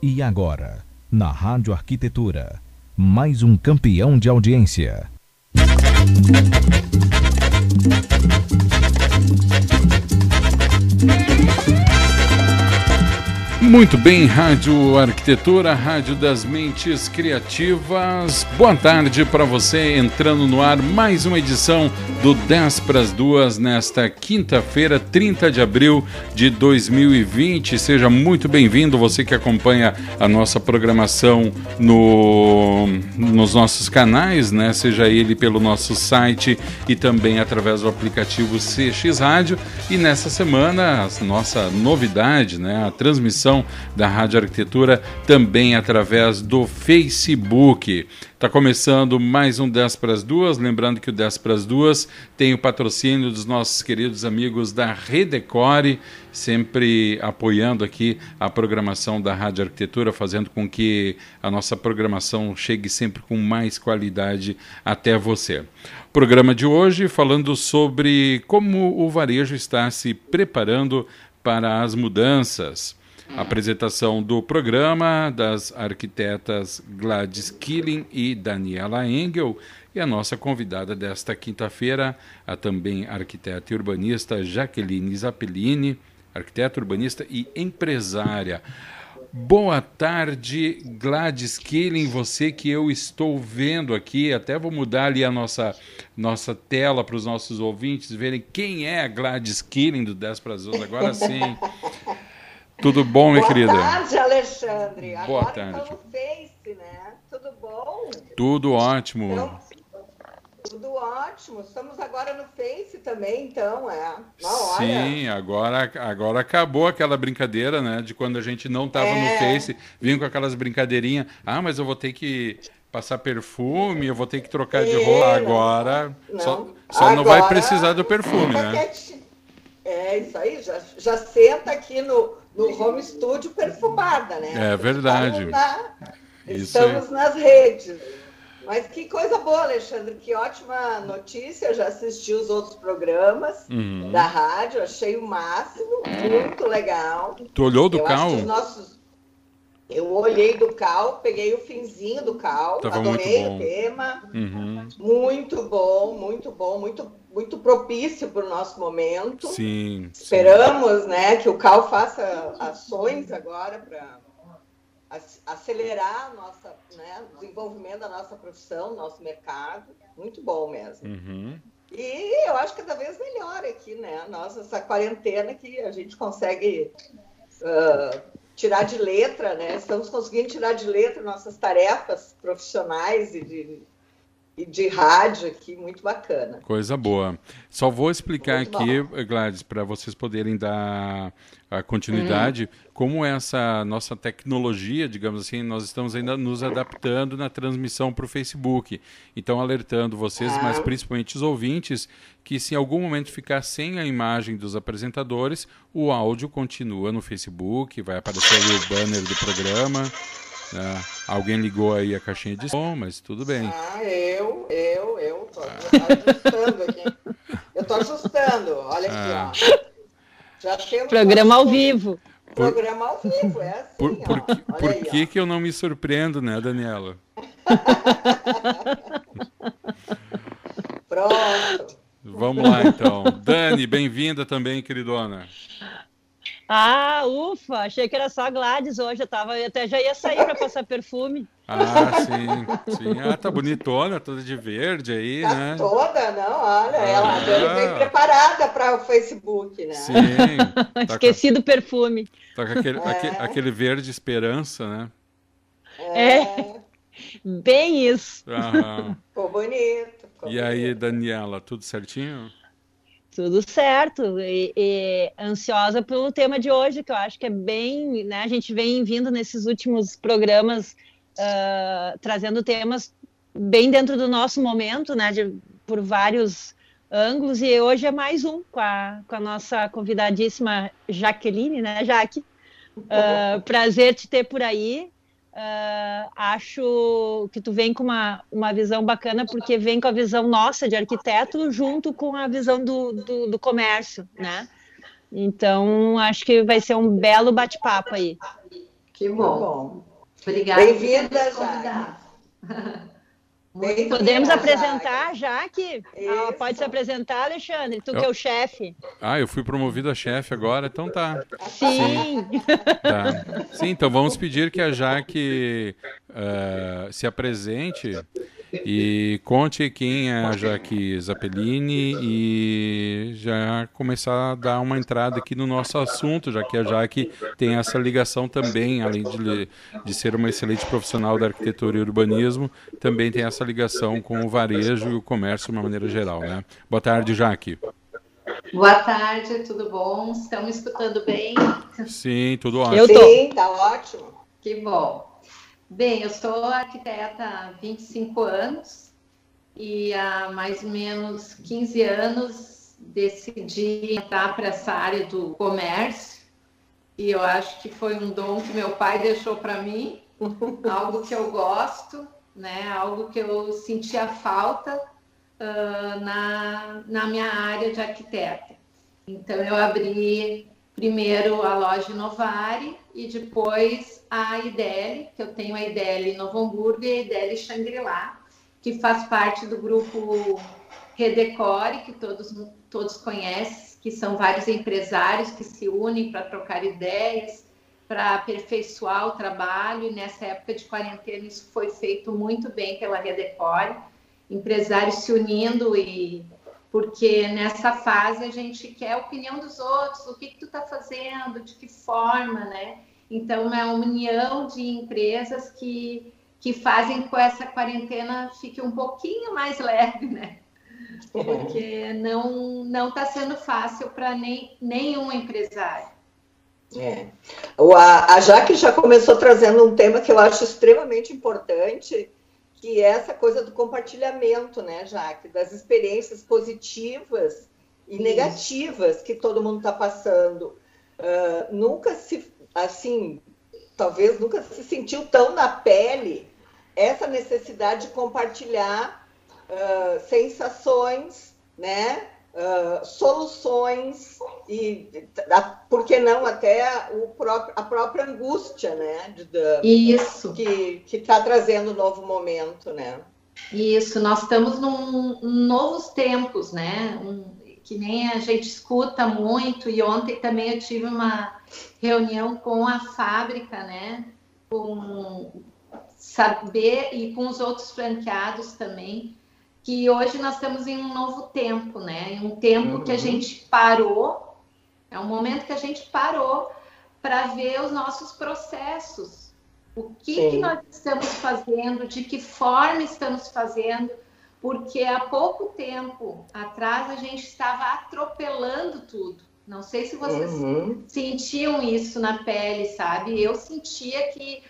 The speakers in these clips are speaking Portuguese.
E agora, na Rádio Arquitetura, mais um campeão de audiência. Muito bem, Rádio Arquitetura, Rádio das Mentes Criativas. Boa tarde para você, entrando no ar mais uma edição do 10 para as duas nesta quinta-feira, 30 de abril de 2020. Seja muito bem-vindo, você que acompanha a nossa programação no, nos nossos canais, né? Seja ele pelo nosso site e também através do aplicativo CX Rádio. E nessa semana, a nossa novidade, né? A transmissão da Rádio Arquitetura também através do Facebook. Está começando mais um 10 para as duas. Lembrando que o 10 para as duas tem o patrocínio dos nossos queridos amigos da Redecore, sempre apoiando aqui a programação da Rádio Arquitetura, fazendo com que a nossa programação chegue sempre com mais qualidade até você. Programa de hoje falando sobre como o varejo está se preparando para as mudanças. Apresentação do programa das arquitetas Gladys Killing e Daniela Engel e a nossa convidada desta quinta-feira, a também arquiteta e urbanista Jaqueline Zappellini, arquiteta, urbanista e empresária. Boa tarde, Gladys Killing, você que eu estou vendo aqui, até vou mudar ali a nossa, nossa tela para os nossos ouvintes verem quem é a Gladys Killing do 10 para as 12, agora sim. Tudo bom, minha Boa querida? Boa tarde, Alexandre. Boa Agora tarde. No Face, né? Tudo bom? Tudo ótimo. Então, tudo ótimo. Estamos agora no Face também, então, é. Sim, agora, agora acabou aquela brincadeira, né? De quando a gente não estava no É. Face, vinha com aquelas brincadeirinhas. Ah, mas eu vou ter que passar perfume, eu vou ter que trocar de É, roupa. Agora, Não. só, só não vai Agora, precisar do perfume, fica né? É isso aí, já, já senta aqui no, no home studio perfumada, né? É verdade. Estamos, na- Isso estamos nas redes. Mas que coisa boa, Alexandre, que ótima notícia. Eu já assisti os outros programas Uhum. da rádio, achei o máximo, muito legal. Tu olhou do eu cal? nossos. Eu olhei do cal, peguei o finzinho do cal, Tava adorei o tema. Uhum. Muito bom, muito bom, muito, muito propício para o nosso momento. Sim. sim. Esperamos né, que o CAL faça ações agora para acelerar nossa, né, o desenvolvimento da nossa profissão, nosso mercado. Muito bom mesmo. Uhum. E eu acho que cada vez melhor aqui, né? Nossa, essa quarentena que a gente consegue ah, tirar de letra, né? Estamos conseguindo tirar de letra nossas tarefas profissionais e de, de rádio aqui, muito bacana. Coisa boa. Só vou explicar Muito aqui, Gladys, para vocês poderem dar a continuidade, como essa nossa tecnologia, digamos assim, nós estamos ainda nos adaptando na transmissão para o Facebook. Então, alertando vocês, Ah. mas principalmente os ouvintes, que se em algum momento ficar sem a imagem dos apresentadores, o áudio continua no Facebook, vai aparecer ali o banner do programa. Né? Alguém ligou aí a caixinha de som, mas tudo bem. Ah, eu, eu, eu tô ajustando aqui. Eu tô ajustando, olha Ah. aqui, ó. Já temos Programa ao vivo. Programa ao vivo, é assim, Por, ó. por, que, por aí, que, ó. que eu não me surpreendo, né, Daniela? Pronto. Vamos lá, então. Dani, bem-vinda também, queridona. Ah, ufa, achei que era só a Gladys hoje. Eu tava, eu até já ia sair para passar perfume. Ah, sim, sim. Ah, tá bonitona, toda de verde aí, Tá né? toda, não, olha, ela Ah. veio bem preparada para o Facebook, né? Sim. Tá com, Esqueci do perfume. tá com aquele, É. aque- aquele verde esperança, né? É, Bem isso. Aham. ficou bonito. ficou E aí, bonito. Daniela, tudo certinho? Tudo certo. E, e ansiosa pelo tema de hoje, que eu acho que é bem, né? A gente vem vindo nesses últimos programas ah, trazendo temas bem dentro do nosso momento, né? de- por vários ângulos. E hoje é mais um com a, com a nossa convidadíssima Jaqueline, né, Jaque? Ah, prazer te ter por aí. Ah, acho que tu vem com uma, uma visão bacana, porque vem com a visão nossa de arquiteto junto com a visão do, do, do comércio, né? Então, acho que vai ser um belo bate-papo aí. Que bom. Obrigada. Bem-vinda. Muito Podemos apresentar, já que ah, pode se apresentar, Alexandre, tu eu... que é o chefe. Ah, eu fui promovido a chefe agora, então tá. Sim. Sim. Tá. Sim, então vamos pedir que a Jaque uh, se apresente e conte quem é a Jaque Zappellini e já começar a dar uma entrada aqui no nosso assunto, já que a Jaque tem essa ligação também, além de, de ser uma excelente profissional da arquitetura e urbanismo, também tem essa ligação com o varejo e o comércio de uma maneira geral. Né? Boa tarde, Jaque. Boa tarde, tudo bom? Estão me escutando bem? Sim, tudo ótimo. Eu tô. Sim, tá ótimo. Que bom. Bem, eu sou arquiteta há 25 anos e há mais ou menos 15 anos decidi entrar para essa área do comércio e eu acho que foi um dom que meu pai deixou para mim, algo que eu gosto, né? Algo que eu sentia falta uh, na, na minha área de arquiteta. Então eu abri primeiro a loja Novari e depois a IDL, que eu tenho a IDL Novo Hamburgo e a IDL Shangri-La, que faz parte do grupo Redecore, que todos, todos conhecem, que são vários empresários que se unem para trocar ideias, para aperfeiçoar o trabalho, e nessa época de quarentena isso foi feito muito bem pela Redecore, empresários se unindo e porque nessa fase a gente quer a opinião dos outros, o que, que tu está fazendo, de que forma, né? Então, é uma união de empresas que, que fazem com essa quarentena fique um pouquinho mais leve, né? Porque não não está sendo fácil para nem, nenhum empresário. É. A, a Jaque já começou trazendo um tema que eu acho extremamente importante, que é essa coisa do compartilhamento, né, Jaque? Das experiências positivas e Isso. negativas que todo mundo está passando. Uh, nunca se assim, talvez nunca se sentiu tão na pele essa necessidade de compartilhar uh, sensações, né? Uh, soluções e, a, por que não, até o próprio, a própria angústia, né? De, de, Isso. Que está trazendo um novo momento, né? Isso, nós estamos num, num novos tempos, né? Um, que nem a gente escuta muito, e ontem também eu tive uma reunião com a fábrica, né? Com saber e com os outros franqueados também, que hoje nós estamos em um novo tempo, né? Em um tempo uhum. que a uhum. gente parou, é um momento que a gente parou para ver os nossos processos. O que, que nós estamos fazendo, de que forma estamos fazendo, porque há pouco tempo atrás a gente estava atropelando tudo. Não sei se vocês uhum. sentiam isso na pele, sabe? Eu sentia que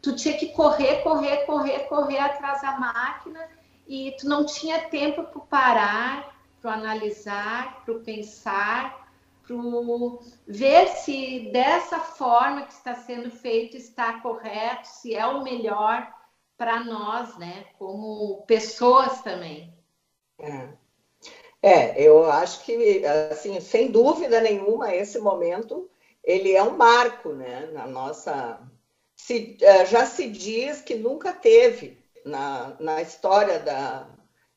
tu tinha que correr, correr, correr, correr atrás da máquina e tu não tinha tempo para parar, para analisar, para pensar, para ver se dessa forma que está sendo feito está correto, se é o melhor para nós, né, como pessoas também. É. é, eu acho que, assim, sem dúvida nenhuma, esse momento ele é um marco, né, na nossa. Se, é, já se diz que nunca teve na, na história da,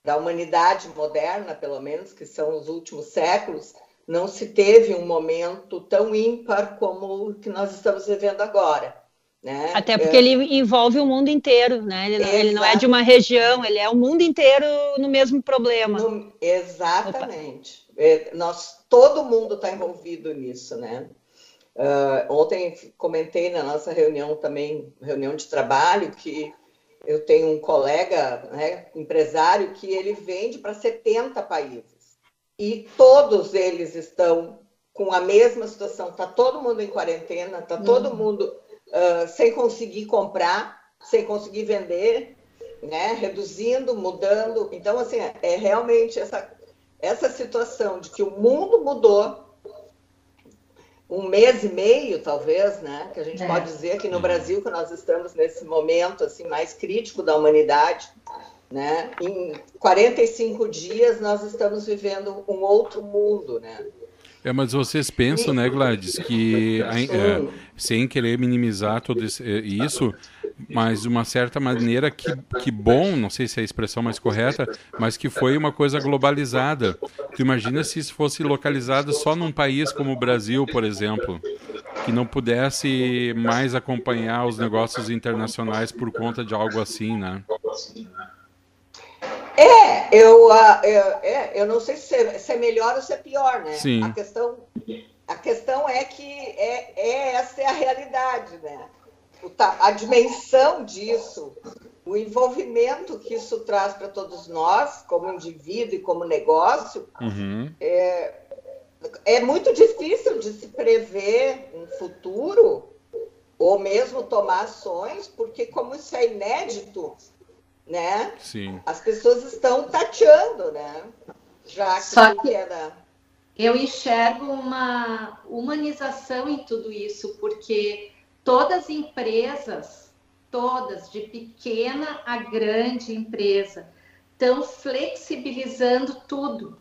da humanidade moderna, pelo menos, que são os últimos séculos, não se teve um momento tão ímpar como o que nós estamos vivendo agora. Né? Até porque é... ele envolve o mundo inteiro, né? Ele, ele, não é de uma região, ele é o mundo inteiro no mesmo problema. No... Exatamente. É, nós, todo mundo está envolvido nisso, né? Uh, ontem comentei na nossa reunião também, reunião de trabalho, que eu tenho um colega, né, empresário, que ele vende para 70 países. E todos eles estão com a mesma situação. Está todo mundo em quarentena, está todo uhum. mundo uh, sem conseguir comprar, sem conseguir vender, né? reduzindo, mudando. Então, assim, é realmente essa, essa situação de que o mundo mudou um mês e meio, talvez, né? Que a gente é. pode dizer aqui no Brasil que nós estamos nesse momento assim mais crítico da humanidade, né? Em 45 dias nós estamos vivendo um outro mundo, né? É, mas vocês pensam, né, Gladys, que é, sem querer minimizar tudo isso, mas de uma certa maneira que, que bom, não sei se é a expressão mais correta, mas que foi uma coisa globalizada. Tu imagina se isso fosse localizado só num país como o Brasil, por exemplo, que não pudesse mais acompanhar os negócios internacionais por conta de algo assim, né? É, eu, uh, eu, é, eu não sei se é, se é melhor ou se é pior, né? Sim. A questão, a questão é que é, é essa é a realidade, né? A dimensão disso, o envolvimento que isso traz para todos nós, como indivíduo e como negócio, uhum. é, é muito difícil de se prever um futuro ou mesmo tomar ações, porque como isso é inédito, né? Sim. As pessoas estão tateando, né? Já que, Só que era... eu enxergo uma humanização em tudo isso, porque todas as empresas, todas, de pequena a grande empresa, estão flexibilizando tudo,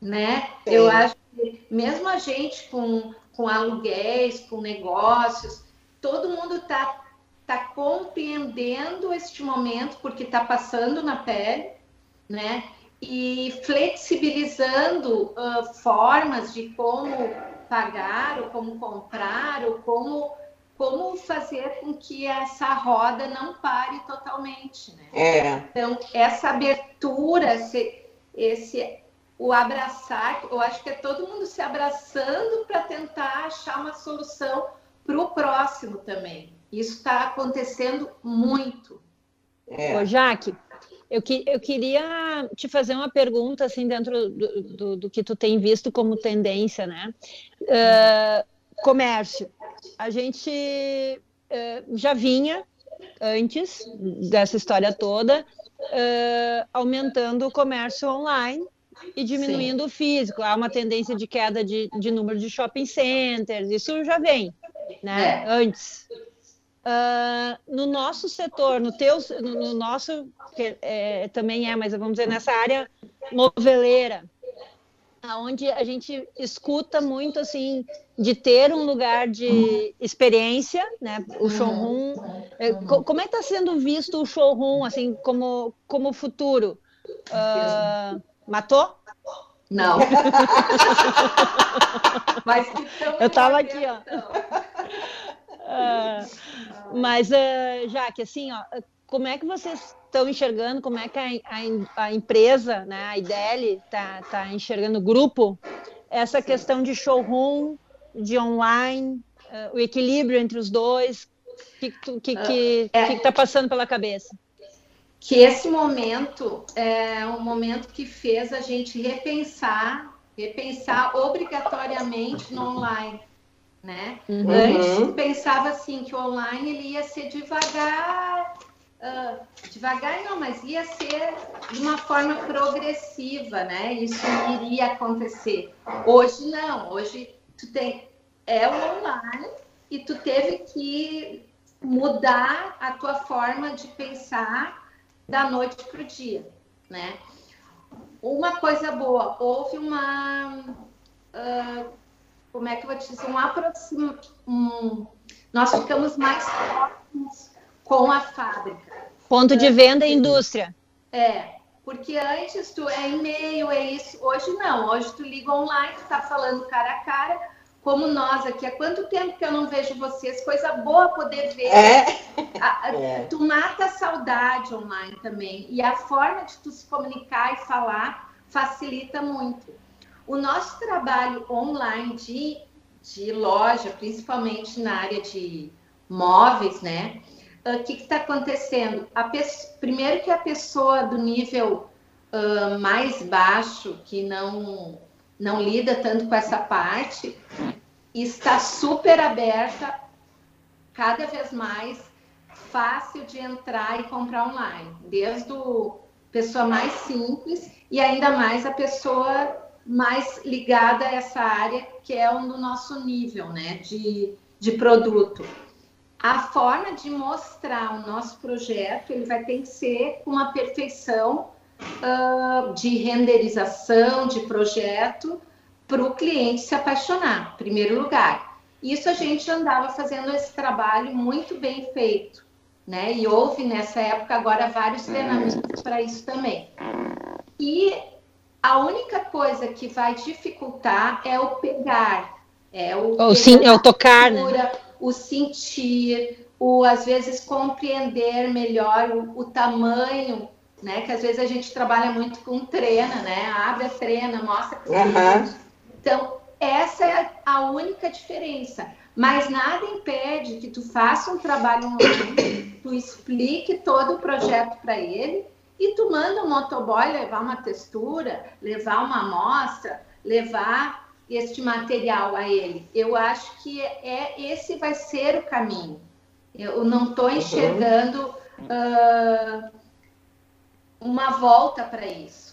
né? Sim. Eu acho que mesmo a gente com, com aluguéis, com negócios, todo mundo está tá compreendendo este momento porque está passando na pele, né? E flexibilizando uh, formas de como pagar, ou como comprar, ou como como fazer com que essa roda não pare totalmente, né? É. Então, essa abertura, esse, esse o abraçar, eu acho que é todo mundo se abraçando para tentar achar uma solução para o próximo também. Isso está acontecendo muito. É. Ô, Jaque, eu, que, eu queria te fazer uma pergunta, assim, dentro do, do, do que tu tem visto como tendência, né? Uh, comércio a gente uh, já vinha antes dessa história toda uh, aumentando o comércio online e diminuindo Sim. o físico. Há uma tendência de queda de, de número de shopping centers, isso já vem, né? É. Antes. Uh, no nosso setor, no teu, no, no nosso, que é, também é, mas vamos dizer, nessa área noveleira, onde a gente escuta muito assim de ter um lugar de experiência, né? O showroom. É, como é que está sendo visto o showroom assim como como futuro? Uh, matou? Não. Mas eu estava aqui, ó. Uh, mas uh, já que assim, ó, como é que vocês estão enxergando, como é que a, a, a empresa, né, a IDL, está tá enxergando o grupo, essa questão de showroom, de online, uh, o equilíbrio entre os dois, o que está que, que, é, que tá passando pela cabeça? Que esse momento é um momento que fez a gente repensar, repensar obrigatoriamente no online. Né? Uhum. Antes pensava assim que o online ele ia ser devagar, uh, devagar não, mas ia ser de uma forma progressiva, né? Isso iria acontecer. Hoje não, hoje tu tem é o online e tu teve que mudar a tua forma de pensar da noite para o dia, né? Uma coisa boa, houve uma uh, como é que eu vou te dizer, um aproxima, um, nós ficamos mais próximos com a fábrica. Ponto de venda e indústria. É, porque antes tu é e-mail, é isso. Hoje não, hoje tu liga online, tu tá falando cara a cara, como nós aqui. Há quanto tempo que eu não vejo vocês? Coisa boa poder ver. É. A, a, é. Tu mata a saudade online também. E a forma de tu se comunicar e falar facilita muito. O nosso trabalho online de, de loja, principalmente na área de móveis, né? O uh, que está acontecendo? primeiro que a pessoa do nível uh, mais baixo, que não, não lida tanto com essa parte, está super aberta, cada vez mais fácil de entrar e comprar online, desde o pessoa mais simples e ainda mais a pessoa mais ligada a essa área que é um do nosso nível, né, de, de produto a forma de mostrar o nosso projeto ele vai ter que ser com uma perfeição uh, de renderização de projeto para o cliente se apaixonar, em primeiro lugar. Isso a gente andava fazendo esse trabalho muito bem feito, né? E houve nessa época agora vários treinamentos para isso também. E a única coisa que vai dificultar é o pegar, é o, o, sim, é o tocar, né? O sentir, o às vezes compreender melhor o, o tamanho né? Que às vezes a gente trabalha muito com treina, né? Abre a treina, mostra. Uhum. Então, essa é a única diferença. Mas nada impede que tu faça um trabalho online, tu explique todo o projeto para ele e tu manda um motoboy levar uma textura, levar uma amostra, levar este material a ele. Eu acho que é esse vai ser o caminho. Eu não estou uhum. enxergando uh, uma volta para isso.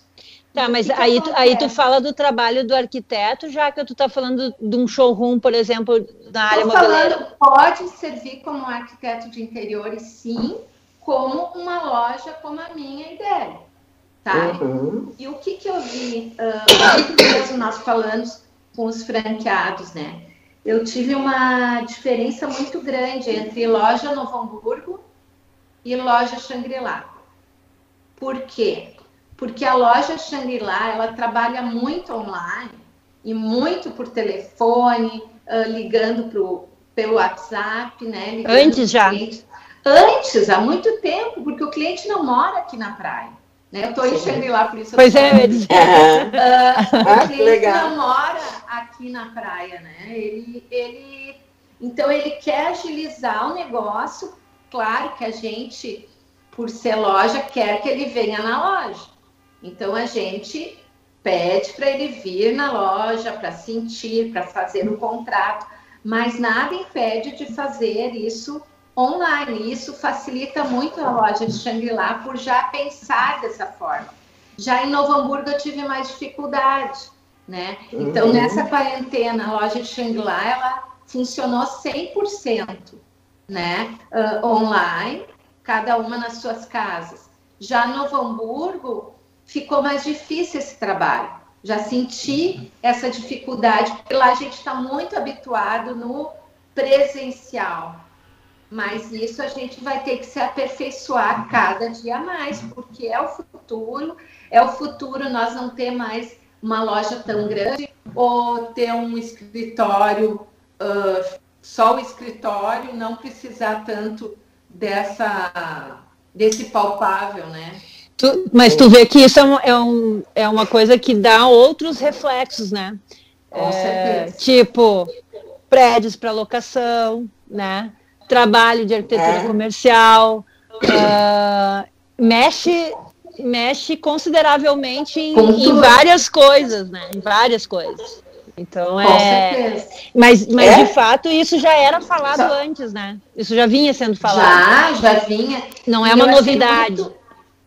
Tá, mas aí, tu, aí tu fala do trabalho do arquiteto, já que tu está falando de um showroom, por exemplo, na área mobiliária. Pode servir como arquiteto de interiores, sim, como uma loja como a minha ideia, tá? Uhum. E o que que eu vi, uh, nós falando com os franqueados, né? Eu tive uma diferença muito grande entre loja Novo Hamburgo e loja Shangri-La. Por quê? Porque a loja Shangri-La, ela trabalha muito online e muito por telefone, uh, ligando pro, pelo WhatsApp, né? Antes já. Antes, há muito tempo, porque o cliente não mora aqui na praia. Né? Eu estou em Shangri-La, por isso Pois é, eu. Uh, ah, o cliente não mora aqui na praia, né? Ele, ele, então, ele quer agilizar o negócio. Claro que a gente por ser loja, quer que ele venha na loja. Então a gente pede para ele vir na loja para sentir, para fazer o contrato, mas nada impede de fazer isso online. Isso facilita muito a loja de Shangri-La por já pensar dessa forma. Já em Novo Hamburgo eu tive mais dificuldade, né? Então uhum. nessa quarentena a loja de Shangri-La ela funcionou 100%, né? Uh, online cada uma nas suas casas. Já no Novo Hamburgo, ficou mais difícil esse trabalho. Já senti essa dificuldade, porque lá a gente está muito habituado no presencial. Mas isso a gente vai ter que se aperfeiçoar cada dia mais, porque é o futuro, é o futuro nós não ter mais uma loja tão grande ou ter um escritório, uh, só o escritório, não precisar tanto dessa desse palpável, né? Tu, mas tu vê que isso é, um, é, um, é uma coisa que dá outros reflexos, né? Com é, certeza. Tipo, prédios para locação, né? Trabalho de arquitetura é. comercial, uh, mexe mexe consideravelmente em, em, várias coisas, né? Em várias coisas. Então Com é. Certeza. Mas, mas é? de fato isso já era falado Só... antes, né? Isso já vinha sendo falado. Já, já vinha. Não é uma novidade. Muito,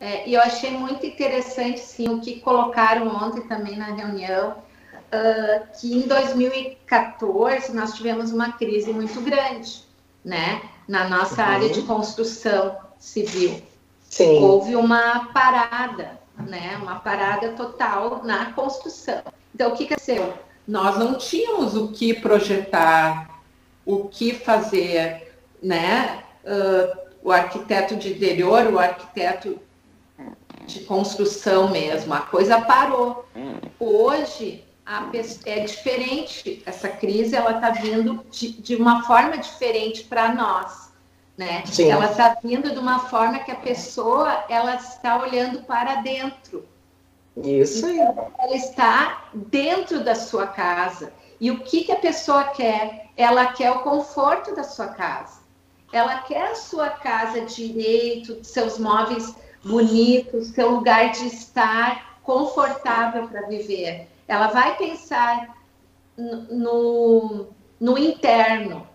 é, e eu achei muito interessante, sim, o que colocaram ontem também na reunião, uh, que em 2014 nós tivemos uma crise muito grande, né? Na nossa uhum. área de construção civil. Sim. Houve uma parada, né? Uma parada total na construção. Então, o que aconteceu? nós não tínhamos o que projetar, o que fazer, né? Uh, o arquiteto de interior, o arquiteto de construção mesmo, a coisa parou. Hoje a, é diferente, essa crise ela está vindo de, de, uma forma diferente para nós, né? Sim. Ela está vindo de uma forma que a pessoa ela está olhando para dentro. Isso aí. Então, ela está dentro da sua casa. E o que, que a pessoa quer? Ela quer o conforto da sua casa. Ela quer a sua casa direito, seus móveis bonitos, seu lugar de estar confortável para viver. Ela vai pensar no, no interno,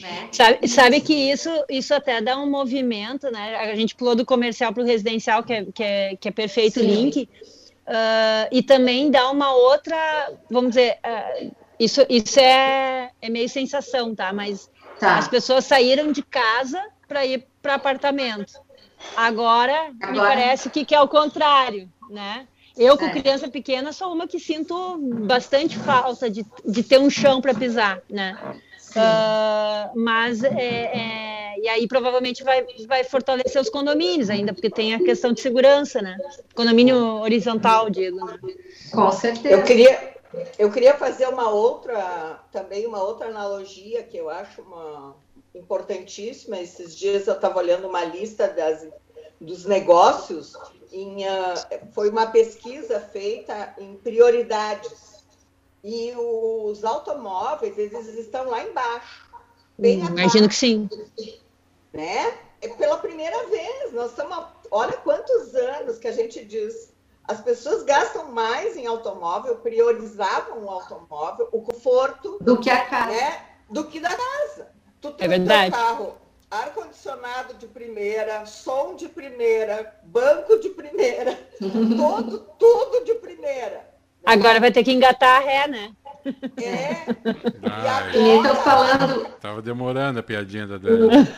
né? Sabe, sabe, que isso, isso até dá um movimento, né? A gente pulou do comercial para o residencial, que é, que é, que é perfeito Sim. link. Uh, e também dá uma outra, vamos dizer, uh, isso, isso é, é meio sensação, tá? Mas tá. as pessoas saíram de casa para ir para apartamento. Agora, Agora, me parece que, que é o contrário, né? Eu, com é. criança pequena, sou uma que sinto bastante falta de, de ter um chão para pisar, né? Uh, mas é, é, e aí provavelmente vai, vai fortalecer os condomínios ainda, porque tem a questão de segurança, né? Condomínio horizontal, digo. Né? Com certeza. Eu queria, eu queria fazer uma outra, também uma outra analogia que eu acho uma importantíssima. Esses dias eu estava olhando uma lista das, dos negócios, em, uh, foi uma pesquisa feita em prioridades e os automóveis, eles estão lá embaixo. Bem hum, imagino que sim. Né? É pela primeira vez. Nós estamos. Olha quantos anos que a gente diz. As pessoas gastam mais em automóvel, priorizavam o automóvel, o conforto. Do que a casa. Né? Do que da casa. Tu é verdade. carro, ar-condicionado de primeira, som de primeira, banco de primeira, tudo, tudo de primeira. Agora vai ter que engatar a ré, né? É. Ah, e agora... falando. Tava demorando a piadinha da Dani.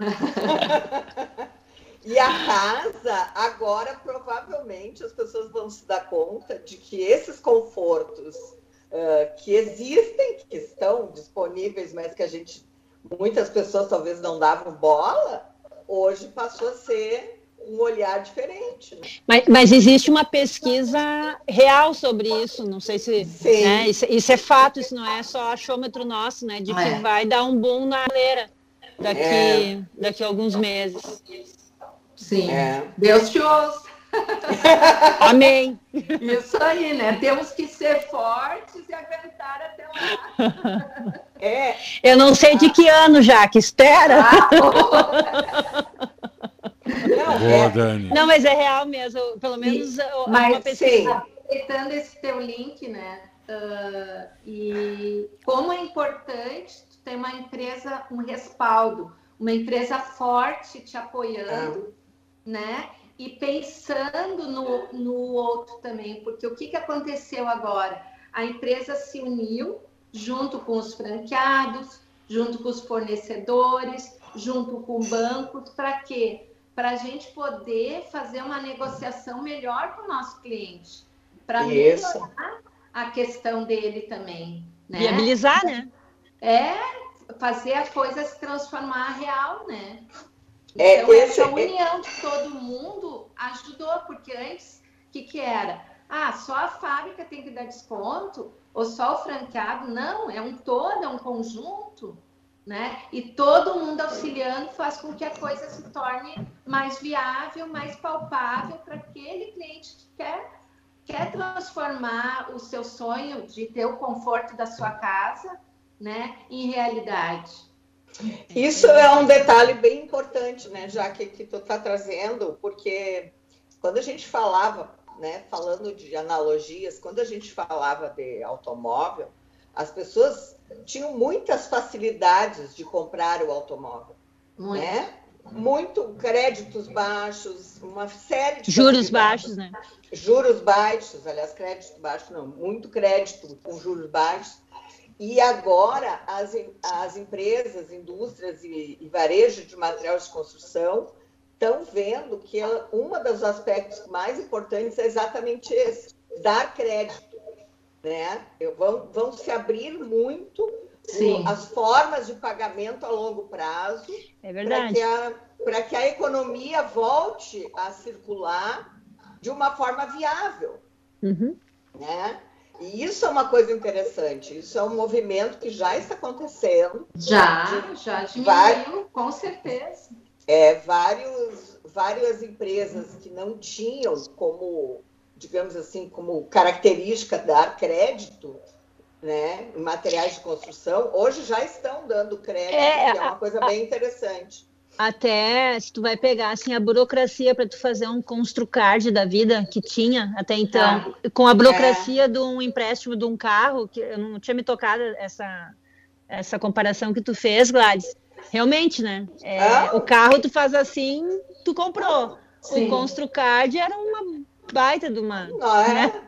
e a casa, agora provavelmente as pessoas vão se dar conta de que esses confortos uh, que existem, que estão disponíveis, mas que a gente, muitas pessoas talvez não davam bola, hoje passou a ser um olhar diferente. Né? Mas, mas, existe uma pesquisa real sobre isso, não sei se né, isso, isso, é fato, isso não é só achômetro nosso, né? De que é. vai dar um boom na leira daqui, é. daqui a alguns meses. Sim. É. Deus te ouça. Amém. Isso aí, né? Temos que ser fortes e aguentar até lá. É. Eu não sei de que ano, já que espera. Ah, não, Boa, é... Dani. Não, mas é real mesmo. Pelo menos e, mas, uma pesquisa. Aproveitando esse teu link, né? Uh, e como é importante ter uma empresa, um respaldo, uma empresa forte te apoiando, é. né? E pensando no, no outro também, porque o que, que aconteceu agora? A empresa se uniu junto com os franqueados, junto com os fornecedores, junto com bancos, para quê? para a gente poder fazer uma negociação melhor com o nosso cliente, para melhorar a questão dele também. Né? Viabilizar, né? É fazer a coisa se transformar real, né? É, então, esse, essa união de todo mundo ajudou, porque antes, o que, que era? Ah, só a fábrica tem que dar desconto, ou só o franqueado? Não, é um todo, é um conjunto né? E todo mundo auxiliando faz com que a coisa se torne mais viável, mais palpável para aquele cliente que quer, quer transformar o seu sonho de ter o conforto da sua casa, né, em realidade. Isso é um detalhe bem importante, né, já que, que tu está trazendo, porque quando a gente falava, né, falando de analogias, quando a gente falava de automóvel, as pessoas tinham muitas facilidades de comprar o automóvel. Muito. Né? Muito créditos baixos, uma série de. Juros baixos, né? Juros baixos, aliás, crédito baixo, não, muito crédito com juros baixos. E agora as, as empresas, indústrias e, e varejo de materiais de construção estão vendo que um dos aspectos mais importantes é exatamente esse: dar crédito né? Vão, vão se abrir muito Sim. as formas de pagamento a longo prazo. É verdade. Para que, que, a economia volte a circular de uma forma viável. Uhum. Né? E isso é uma coisa interessante. Isso é um movimento que já está acontecendo. Já, de, já diminuiu, com certeza. É, vários, várias empresas que não tinham como digamos assim, como característica dar crédito né, em materiais de construção, hoje já estão dando crédito, é, que é uma coisa bem interessante. Até se tu vai pegar assim a burocracia para tu fazer um construcard da vida que tinha até então, ah, com a burocracia é. de um empréstimo de um carro, que eu não tinha me tocado essa essa comparação que tu fez, Gladys. Realmente, né? É, ah. O carro tu faz assim, tu comprou. Sim. O construcard era uma baita de uma. Não é? Né?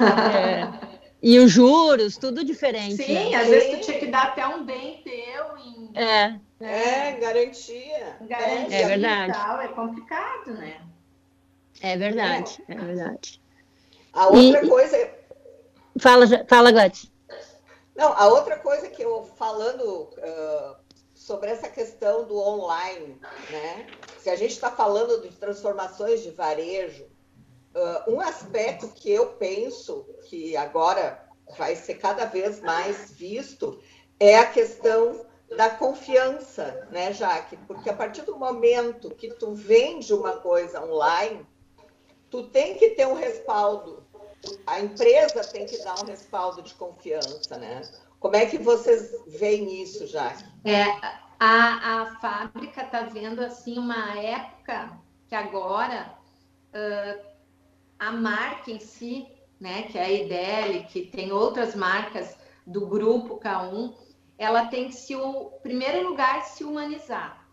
é. E os juros, tudo diferente. Sim, né? às vezes tu tinha que dar até um bem teu em. É. É, garantia. Garantia. É verdade. Tal, é complicado, né? É verdade, é, é verdade. A outra e, coisa. Fala, fala, Gladys. Não, a outra coisa que eu falando uh, sobre essa questão do online, né? Se a gente está falando de transformações de varejo, uh, um aspecto que eu penso que agora vai ser cada vez mais visto é a questão da confiança, né, Jaque? Porque a partir do momento que tu vende uma coisa online, tu tem que ter um respaldo. A empresa tem que dar um respaldo de confiança, né? Como é que vocês veem isso, Jaque? É, a, a fábrica está vendo assim uma época que agora uh, a marca em si, né, que é a Ideli, que tem outras marcas do grupo K1, ela tem que se o primeiro lugar se humanizar.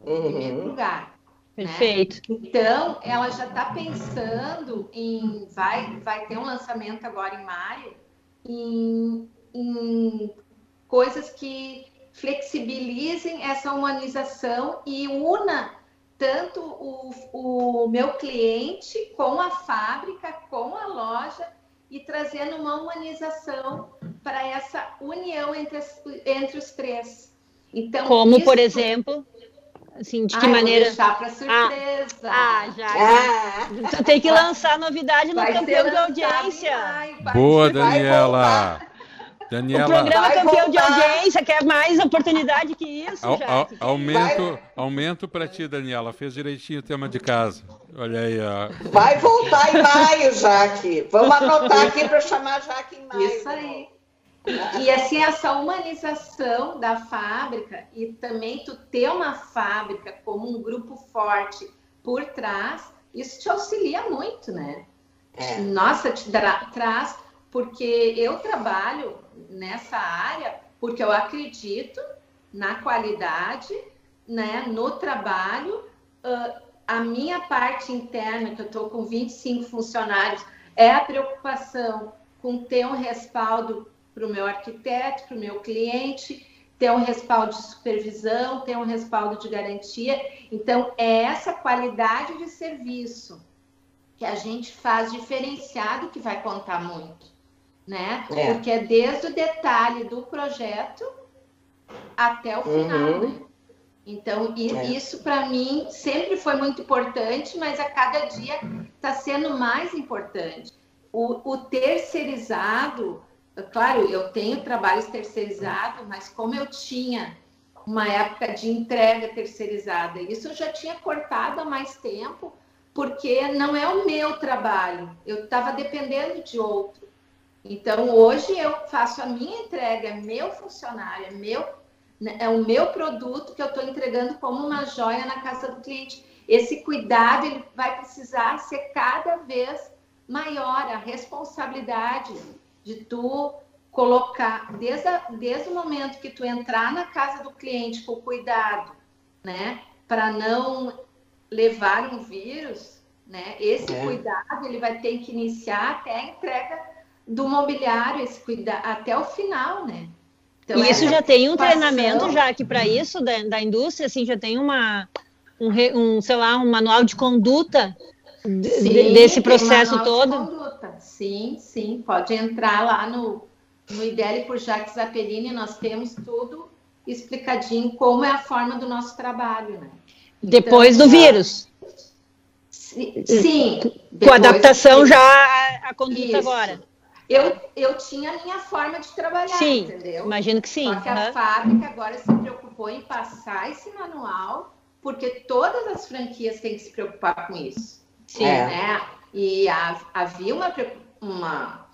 Uhum. Primeiro lugar. Né? Perfeito. Né? Então, ela já está pensando em vai vai ter um lançamento agora em maio em, em coisas que flexibilizem essa humanização e una tanto o, o meu cliente com a fábrica, com a loja e trazendo uma humanização para essa união entre, as, entre os três. Então, Como, isso... por exemplo, assim, de que Ai, maneira? Vou deixar para surpresa. Ah, ah já. Ah. Tem que lançar novidade no vai campeão de audiência. Boa, Daniela. Daniela. O programa Vai campeão voltar. de audiência quer mais oportunidade que isso, Au, au, aumento, aumento para ti, Daniela. Fez direitinho o tema de casa. Olha aí. Ó. Vai voltar em maio, Jaque. Vamos anotar aqui para chamar Jaque em maio. Isso aí. E assim, essa humanização da fábrica e também tu ter uma fábrica como um grupo forte por trás, isso te auxilia muito, né? É. Nossa, te traz, porque eu trabalho nessa área porque eu acredito na qualidade, né, no trabalho. Uh, a minha parte interna, que eu estou com 25 funcionários, é a preocupação com ter um respaldo para o meu arquiteto, para o meu cliente, ter um respaldo de supervisão, ter um respaldo de garantia. Então, é essa qualidade de serviço que a gente faz diferenciado que vai contar muito né? É. Porque é desde o detalhe do projeto até o final, uhum. né? Então, é. isso para mim sempre foi muito importante, mas a cada dia está sendo mais importante. O, o, terceirizado, claro, eu tenho trabalhos terceirizados, mas como eu tinha uma época de entrega terceirizada, isso eu já tinha cortado há mais tempo, porque não é o meu trabalho, eu estava dependendo de outro. Então, hoje eu faço a minha entrega, é meu funcionário, é, meu, né, é o meu produto que eu estou entregando como uma joia na casa do cliente. Esse cuidado ele vai precisar ser cada vez maior, a responsabilidade de tu colocar, desde, a, desde o momento que tu entrar na casa do cliente com cuidado, né, para não levar um vírus, né, esse é. cuidado ele vai ter que iniciar até a entrega do mobiliário, esse cuidar até o final, né? Então, e isso já tem um treinamento já aqui para isso da, da indústria, assim, já tem uma um, um, sei lá, um manual de conduta sim, desse processo todo. De sim, sim, pode entrar lá no no IDEL por Jacques Zappellini, nós temos tudo explicadinho como é a forma do nosso trabalho, né? Depois então, do vírus. Sim. Com adaptação já a conduta isso. agora. Eu, eu tinha a minha forma de trabalhar, sim, entendeu? Imagino que sim. Só que a fábrica agora se preocupou em passar esse manual, porque todas as franquias têm que se preocupar com isso. Sim. É. Né? E havia uma, uma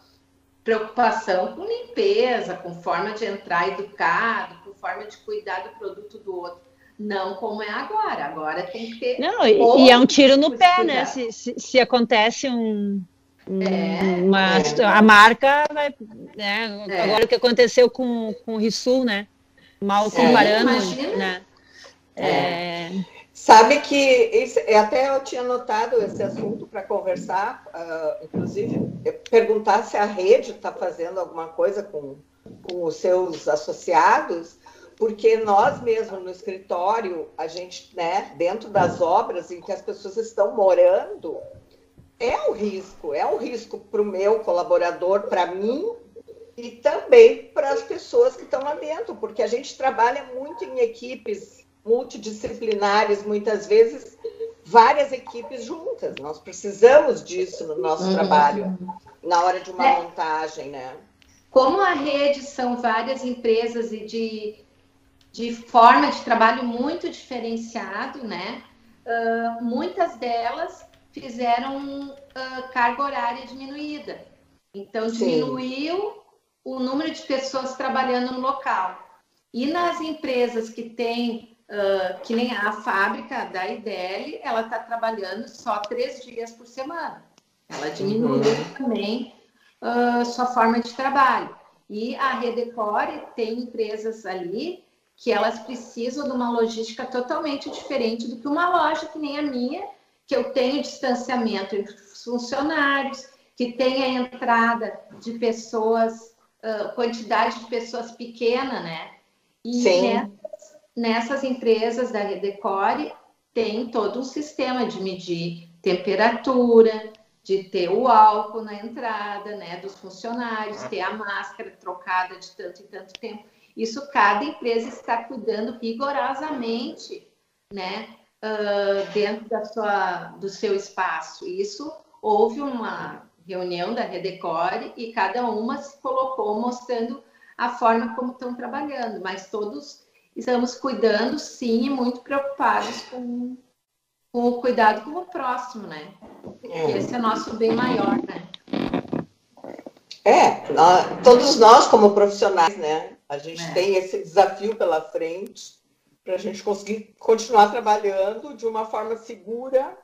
preocupação com limpeza, com forma de entrar educado, com forma de cuidar do produto do outro. Não como é agora. Agora tem que ter. Não, e, é um tiro no pé, né? Se, se, se acontece um, é, Mas é. a marca vai. Né, é. Agora o que aconteceu com, com o Rissul, né? Mal comparando. Né? É. Sabe que isso, até eu tinha notado esse assunto para conversar, uh, inclusive perguntar se a rede está fazendo alguma coisa com, com os seus associados, porque nós mesmos no escritório, a gente, né, dentro das obras em que as pessoas estão morando, é o risco, é o risco para o meu colaborador, para mim e também para as pessoas que estão lá dentro, porque a gente trabalha muito em equipes multidisciplinares, muitas vezes várias equipes juntas. Nós precisamos disso no nosso uhum. trabalho, na hora de uma é. montagem, né? Como a rede são várias empresas e de, de forma de trabalho muito diferenciado, né? Uh, muitas delas fizeram uh, carga horária diminuída. Então, diminuiu Sim. o número de pessoas trabalhando no local. E nas empresas que têm, uh, que nem a fábrica da IDL, ela está trabalhando só três dias por semana. Ela diminuiu uhum. também uh, sua forma de trabalho. E a Redecore tem empresas ali que elas precisam de uma logística totalmente diferente do que uma loja que nem a minha, que eu tenho distanciamento entre os funcionários, que tem a entrada de pessoas, uh, quantidade de pessoas pequena, né? E nessas, nessas, empresas da Redecore tem todo um sistema de medir temperatura, de ter o álcool na entrada, né, dos funcionários, ter a máscara trocada de tanto e tanto tempo. Isso cada empresa está cuidando rigorosamente, né, uh, dentro da sua, do seu espaço. Isso houve uma reunião da Redecore e cada uma se colocou mostrando a forma como estão trabalhando, mas todos estamos cuidando, sim, e muito preocupados com, com o cuidado com o próximo, né? É. Esse é o nosso bem maior, né? É, nós, todos nós como profissionais, né? A gente é. tem esse desafio pela frente para a gente conseguir continuar trabalhando de uma forma segura,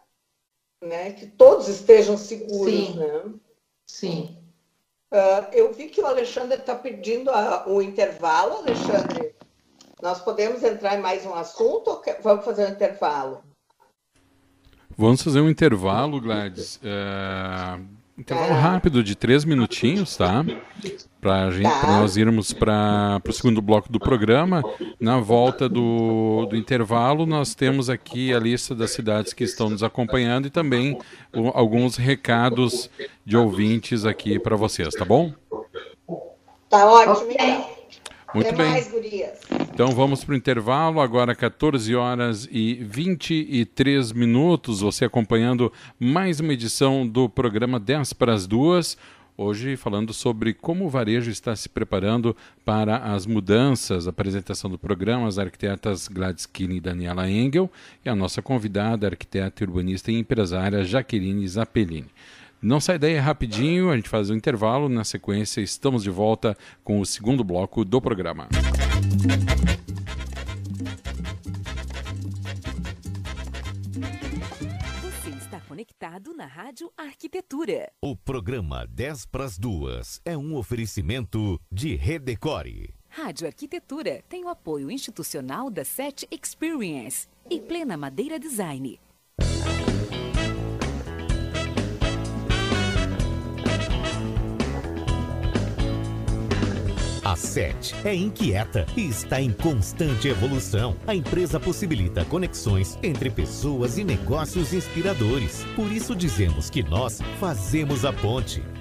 né? Que todos estejam seguros, Sim. né? Sim. Uh, eu vi que o Alexandre está pedindo o um intervalo, Alexandre. Nós podemos entrar em mais um assunto ou vamos fazer um intervalo? Vamos fazer um intervalo, Gladys. É... Intervalo rápido de três minutinhos, tá? Para tá. nós irmos para o segundo bloco do programa. Na volta do, do intervalo, nós temos aqui a lista das cidades que estão nos acompanhando e também o, alguns recados de ouvintes aqui para vocês, tá bom? Tá ótimo, então. Muito Até bem. Mais, então vamos para o intervalo, agora 14 horas e 23 minutos. Você acompanhando mais uma edição do programa 10 para as duas. Hoje falando sobre como o varejo está se preparando para as mudanças, a apresentação do programa, as arquitetas Gladys Kine e Daniela Engel e a nossa convidada, arquiteta, urbanista e empresária Jaqueline Zappellini. Não sai daí rapidinho, a gente faz um intervalo. Na sequência, estamos de volta com o segundo bloco do programa. Você está conectado na Rádio Arquitetura. O programa 10 para as duas é um oferecimento de Redecore. Rádio Arquitetura tem o apoio institucional da SET Experience e Plena Madeira Design. SET é inquieta e está em constante evolução. A empresa possibilita conexões entre pessoas e negócios inspiradores. Por isso dizemos que nós fazemos a ponte.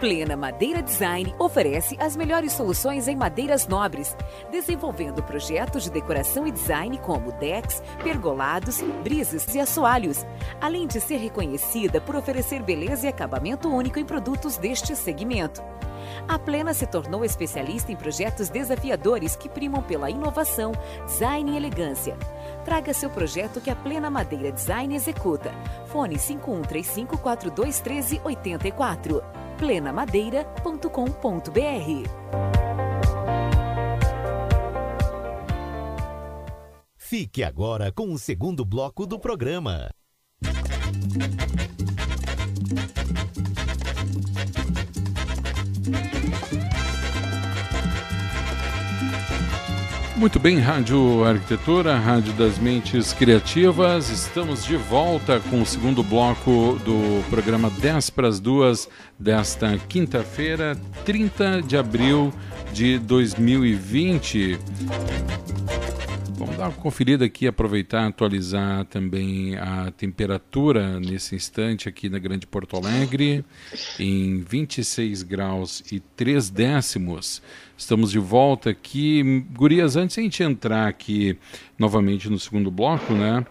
Plena Madeira Design oferece as melhores soluções em madeiras nobres, desenvolvendo projetos de decoração e design como decks, pergolados, brises e assoalhos, além de ser reconhecida por oferecer beleza e acabamento único em produtos deste segmento. A Plena se tornou especialista em projetos desafiadores que primam pela inovação, design e elegância. Traga seu projeto que a Plena Madeira Design executa. Fone 5135421384. plenamadeira.com.br Fique agora com o segundo bloco do programa. Muito bem, Rádio Arquitetura, Rádio das Mentes Criativas. Estamos de volta com o segundo bloco do programa 10 para as 2 desta quinta-feira, 30 de abril de 2020. Vamos dar uma conferida aqui, aproveitar, atualizar também a temperatura nesse instante aqui na Grande Porto Alegre, em 26 graus e 3 décimos. Estamos de volta aqui. Gurias, antes de a gente entrar aqui novamente no segundo bloco, né?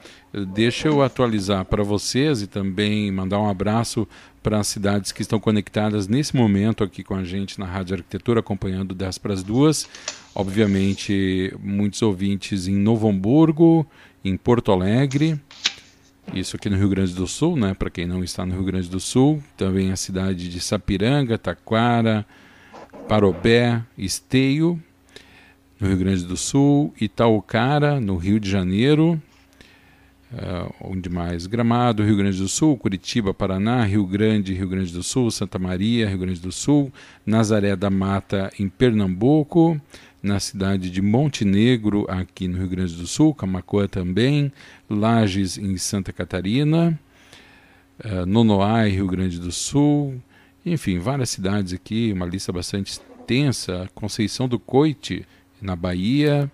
Deixa eu atualizar para vocês e também mandar um abraço para as cidades que estão conectadas nesse momento aqui com a gente na Rádio Arquitetura, acompanhando 10 para as duas. Obviamente, muitos ouvintes em Novo Hamburgo, em Porto Alegre, isso aqui no Rio Grande do Sul, né? Para quem não está no Rio Grande do Sul, também a cidade de Sapiranga, Taquara, Parobé, Esteio, no Rio Grande do Sul, Itaucara, no Rio de Janeiro, uh, onde mais? Gramado, Rio Grande do Sul, Curitiba, Paraná, Rio Grande, Rio Grande do Sul, Santa Maria, Rio Grande do Sul, Nazaré da Mata, em Pernambuco, na cidade de Montenegro, aqui no Rio Grande do Sul, Camacoa também, Lages, em Santa Catarina, uh, Nonoai, Rio Grande do Sul, enfim, várias cidades aqui, uma lista bastante extensa. Conceição do Coite, na Bahia.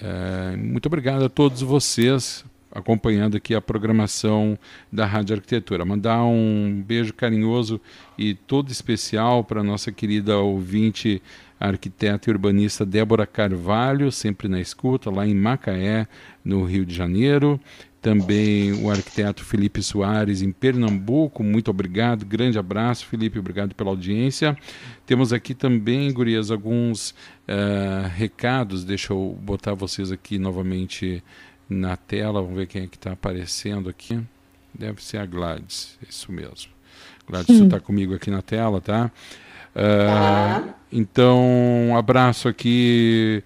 É, muito obrigado a todos vocês acompanhando aqui a programação da Rádio Arquitetura. Mandar um beijo carinhoso e todo especial para nossa querida ouvinte, arquiteta e urbanista Débora Carvalho, sempre na escuta, lá em Macaé, no Rio de Janeiro também o arquiteto Felipe Soares em Pernambuco. Muito obrigado, grande abraço, Felipe, obrigado pela audiência. Temos aqui também, Gurias, alguns uh, recados. Deixa eu botar vocês aqui novamente na tela. Vamos ver quem é que está aparecendo aqui. Deve ser a Gladys, isso mesmo. Gladys, você está comigo aqui na tela, tá? Uh, então, um abraço aqui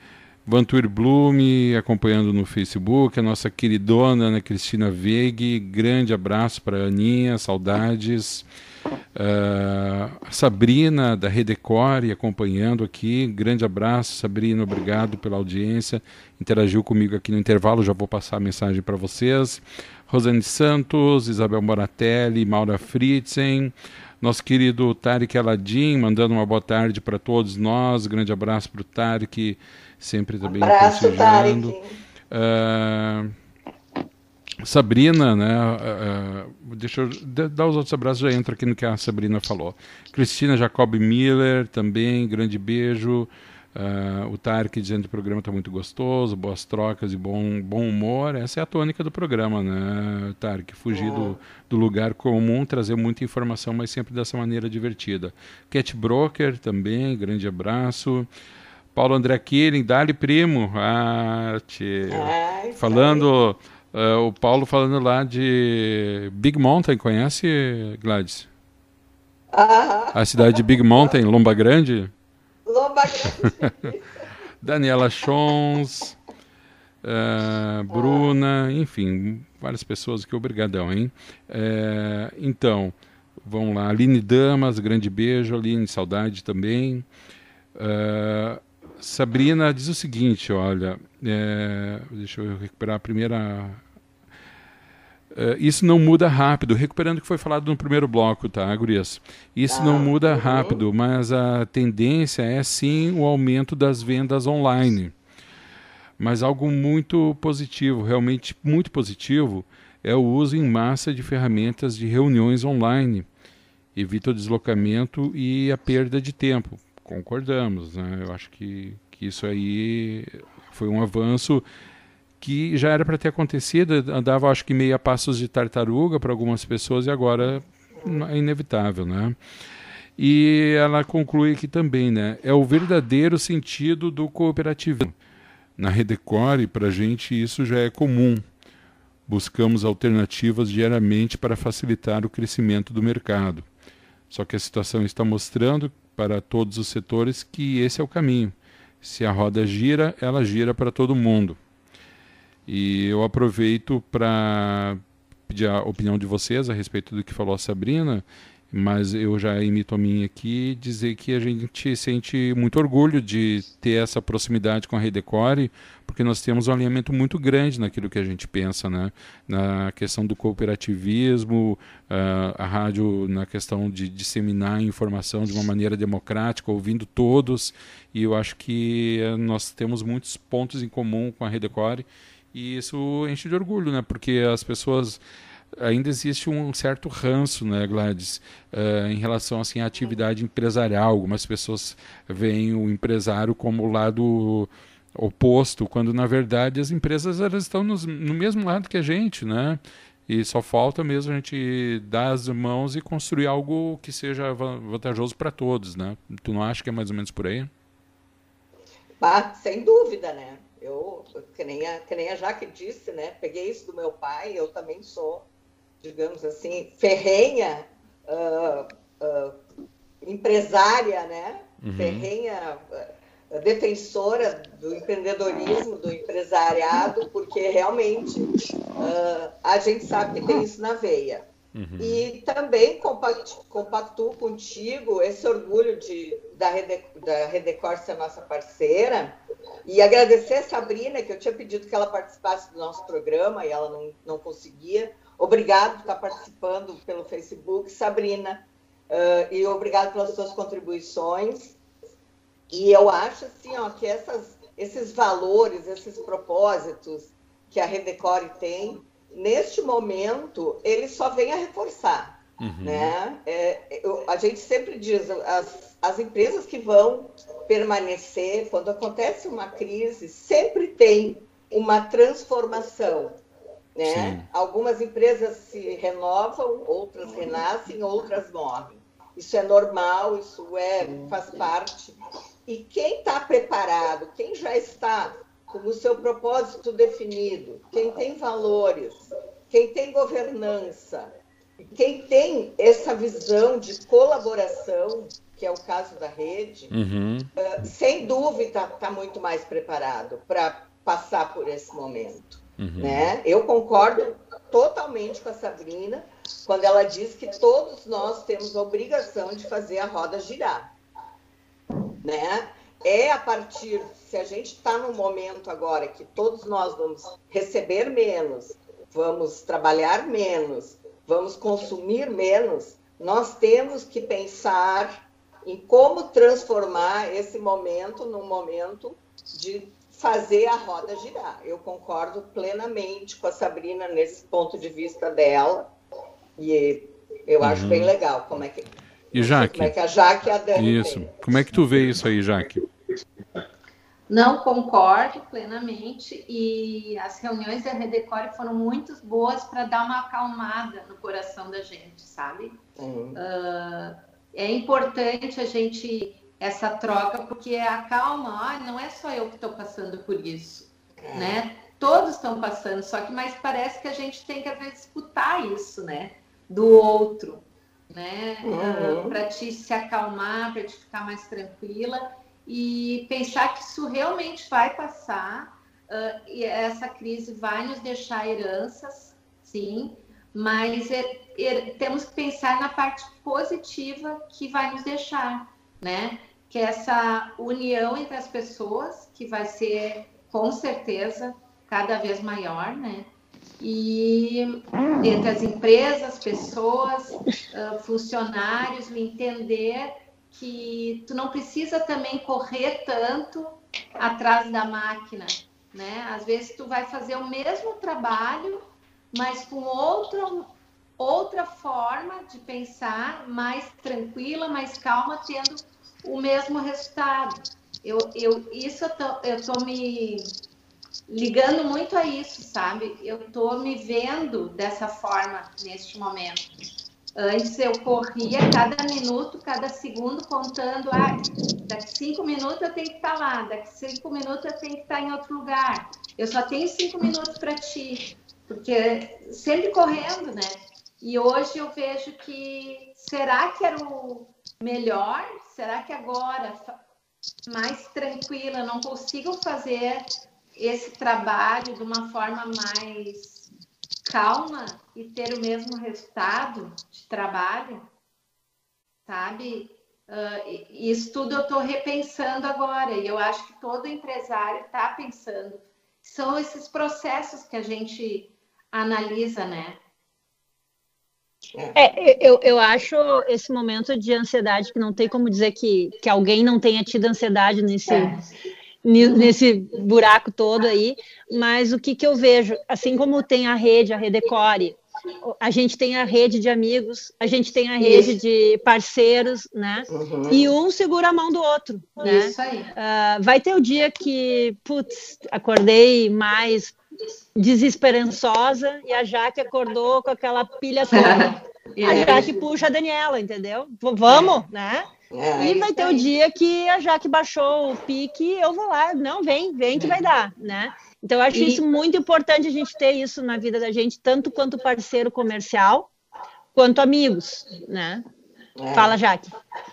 Vantur Blume acompanhando no Facebook, a nossa queridona Ana Cristina Veig, grande abraço para a Aninha, saudades. Uh, Sabrina da Redecore acompanhando aqui, grande abraço, Sabrina, obrigado pela audiência. Interagiu comigo aqui no intervalo, já vou passar a mensagem para vocês. Rosane Santos, Isabel Moratelli, Maura Fritzen, nosso querido Tarek Aladim, mandando uma boa tarde para todos nós. Grande abraço para o Tarek sempre também Abraço, Tarek. Uh, Sabrina, né? Uh, deixa eu dar os outros abraços, já entro aqui no que a Sabrina falou. Cristina Jacob Miller, também, grande beijo. Uh, o Tarek dizendo que o programa está muito gostoso, boas trocas e bom, bom humor. Essa é a tônica do programa, né, Tarek? Fugir do, do lugar comum, trazer muita informação, mas sempre dessa maneira divertida. Cat Broker também, grande abraço. Paulo André Killing, Dali Primo. Ah, tchê. É, falando, uh, o Paulo falando lá de Big Mountain, conhece, Gladys? Ah, A cidade de Big Mountain, Lomba Grande? Lomba Grande. Daniela Chons, uh, Bruna, enfim, várias pessoas aqui, obrigadão, hein? Uh, então, vamos lá, Aline Damas, grande beijo, Aline, saudade também. Uh, Sabrina diz o seguinte, olha, é, deixa eu recuperar a primeira. É, isso não muda rápido, recuperando o que foi falado no primeiro bloco, tá, Gurias? Isso não muda rápido, mas a tendência é sim o aumento das vendas online. Mas algo muito positivo, realmente muito positivo, é o uso em massa de ferramentas de reuniões online. Evita o deslocamento e a perda de tempo concordamos, né? Eu acho que, que isso aí foi um avanço que já era para ter acontecido, andava acho que meio a passos de tartaruga para algumas pessoas e agora é inevitável, né? E ela conclui aqui também, né? É o verdadeiro sentido do cooperativismo. Na Redecore, para a gente, isso já é comum. Buscamos alternativas diariamente para facilitar o crescimento do mercado. Só que a situação está mostrando para todos os setores que esse é o caminho. Se a roda gira, ela gira para todo mundo. E eu aproveito para pedir a opinião de vocês a respeito do que falou a Sabrina mas eu já imito a minha aqui dizer que a gente sente muito orgulho de ter essa proximidade com a Redecore, porque nós temos um alinhamento muito grande naquilo que a gente pensa, né? na questão do cooperativismo, uh, a rádio na questão de disseminar informação de uma maneira democrática, ouvindo todos, e eu acho que uh, nós temos muitos pontos em comum com a Redecore, e isso enche de orgulho, né? porque as pessoas ainda existe um certo ranço, né, Gladys, uh, em relação assim, à atividade empresarial. Algumas pessoas veem o empresário como o lado oposto, quando na verdade as empresas elas estão nos, no mesmo lado que a gente, né? E só falta mesmo a gente dar as mãos e construir algo que seja vantajoso para todos, né? Tu não acha que é mais ou menos por aí? Ah, sem dúvida, né? Eu, que nem, a, que nem a Jaque disse, né? Peguei isso do meu pai, eu também sou digamos assim, ferrenha uh, uh, empresária, né? Uhum. Ferrenha uh, defensora do empreendedorismo, do empresariado, porque realmente a gente sabe que tem isso na veia. Uhum. E também compactuo, compactuo contigo esse orgulho de, da, Rede, da Redecor ser nossa parceira e agradecer a Sabrina, que eu tinha pedido que ela participasse do nosso programa e ela não, não conseguia. Obrigado por estar participando pelo Facebook, Sabrina, uh, e obrigado pelas suas contribuições. E eu acho assim, ó, que essas, esses valores, esses propósitos que a Redecore tem, neste momento, ele só vem a reforçar. Uhum. Né? É, eu, a gente sempre diz, as, as empresas que vão permanecer, quando acontece uma crise, sempre tem uma transformação. Né? Algumas empresas se renovam, outras renascem, outras morrem. Isso é normal, isso é faz parte. E quem está preparado, quem já está com o seu propósito definido, quem tem valores, quem tem governança, quem tem essa visão de colaboração, que é o caso da rede, uhum. uh, sem dúvida está muito mais preparado para passar por esse momento. Uhum. Né? Eu concordo totalmente com a Sabrina quando ela diz que todos nós temos a obrigação de fazer a roda girar. Né? É a partir, se a gente está num momento agora que todos nós vamos receber menos, vamos trabalhar menos, vamos consumir menos, nós temos que pensar em como transformar esse momento num momento de fazer a roda girar. Eu concordo plenamente com a Sabrina nesse ponto de vista dela. E eu acho bem uhum. legal como é que. E Jaque? Como é que a Jaque e a Dani. Isso. Tem. Como é que tu vê isso aí, Jaque? Não concordo plenamente e as reuniões da Redecore foram muito boas para dar uma acalmada no coração da gente, sabe? Uhum. Uh, é importante a gente essa troca, porque acalma, ah, não é só eu que estou passando por isso, é. né? Todos estão passando, só que mais parece que a gente tem que às vezes escutar isso, né? Do outro, né? Uhum. Uh, para te se acalmar, para te ficar mais tranquila e pensar que isso realmente vai passar uh, e essa crise vai nos deixar heranças, sim, mas é, é, temos que pensar na parte positiva que vai nos deixar, né? Que é essa união entre as pessoas, que vai ser, com certeza, cada vez maior, né? E entre as empresas, pessoas, funcionários, entender que tu não precisa também correr tanto atrás da máquina, né? Às vezes tu vai fazer o mesmo trabalho, mas com outra outra forma de pensar, mais tranquila, mais calma, tendo o mesmo resultado. Eu, eu, isso eu tô, eu tô me ligando muito a isso, sabe? Eu tô me vendo dessa forma neste momento. Antes eu corria cada minuto, cada segundo, contando, ah, daqui cinco minutos eu tenho que estar lá, daqui cinco minutos eu tenho que estar em outro lugar. Eu só tenho cinco minutos para ti, porque sempre correndo, né? E hoje eu vejo que será que era o melhor? Será que agora, mais tranquila, não consigo fazer esse trabalho de uma forma mais calma e ter o mesmo resultado de trabalho? Sabe? Uh, isso tudo eu estou repensando agora e eu acho que todo empresário está pensando. São esses processos que a gente analisa, né? É, eu, eu acho esse momento de ansiedade que não tem como dizer que, que alguém não tenha tido ansiedade nesse, é. nesse buraco todo aí, mas o que, que eu vejo, assim como tem a rede, a Redecore, a gente tem a rede de amigos, a gente tem a rede Isso. de parceiros, né? Uhum. E um segura a mão do outro, né? Isso aí. Uh, vai ter o dia que, putz, acordei mais desesperançosa e a Jaque acordou com aquela pilha toda. a Jaque puxa a Daniela, entendeu? Vamos, é. né? É, e vai ter o dia que a Jaque baixou o pique, eu vou lá, não, vem, vem que vai dar, né? Então, eu acho e... isso muito importante a gente ter isso na vida da gente, tanto quanto parceiro comercial, quanto amigos, né? É. Fala, Jaque.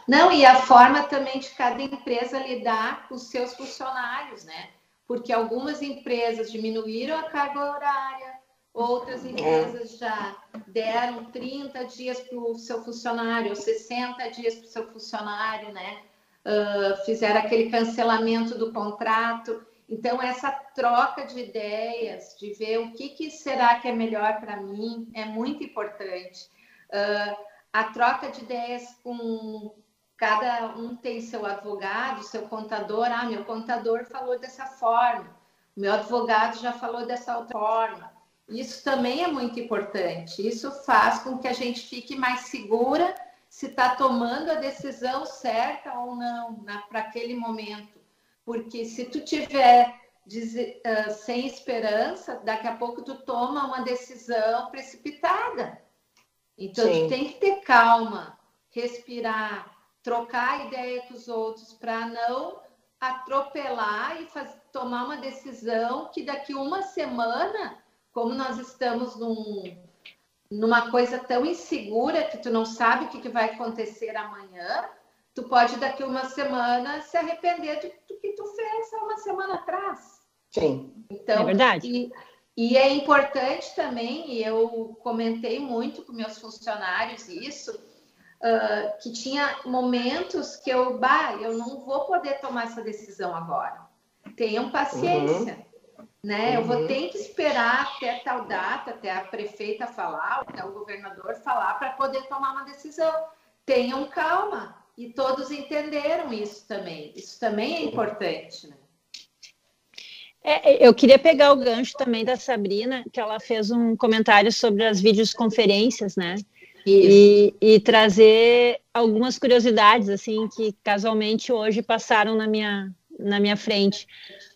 Não, e a forma também de cada empresa lidar com os seus funcionários, né? Porque algumas empresas diminuíram a carga horária, outras é. empresas já deram 30 dias para o seu funcionário, ou 60 dias para o seu funcionário, né? Uh, fizeram aquele cancelamento do contrato. Então, essa troca de ideias, de ver o que, que será que é melhor para mim, é muito importante. Uh, a troca de ideias com cada um tem seu advogado, seu contador. Ah, meu contador falou dessa forma, meu advogado já falou dessa outra forma. Isso também é muito importante. Isso faz com que a gente fique mais segura se está tomando a decisão certa ou não para aquele momento. Porque se tu tiver uh, sem esperança, daqui a pouco tu toma uma decisão precipitada. Então, Sim. tu tem que ter calma, respirar, trocar ideia com os outros para não atropelar e faz, tomar uma decisão que daqui uma semana, como nós estamos num, numa coisa tão insegura que tu não sabe o que, que vai acontecer amanhã, tu pode daqui uma semana se arrepender do, do que tu fez há uma semana atrás. Sim. Então, é verdade. E, e é importante também, e eu comentei muito com meus funcionários isso, uh, que tinha momentos que eu, bah, eu não vou poder tomar essa decisão agora. Tenham paciência. Uhum. Né? Uhum. Eu vou uhum. ter que esperar até tal data, até a prefeita falar, até o governador falar, para poder tomar uma decisão. Tenham calma. E todos entenderam isso também. Isso também é importante. Né? É, eu queria pegar o gancho também da Sabrina, que ela fez um comentário sobre as videoconferências, né? E, e, trazer algumas curiosidades assim que casualmente hoje passaram na minha na minha frente.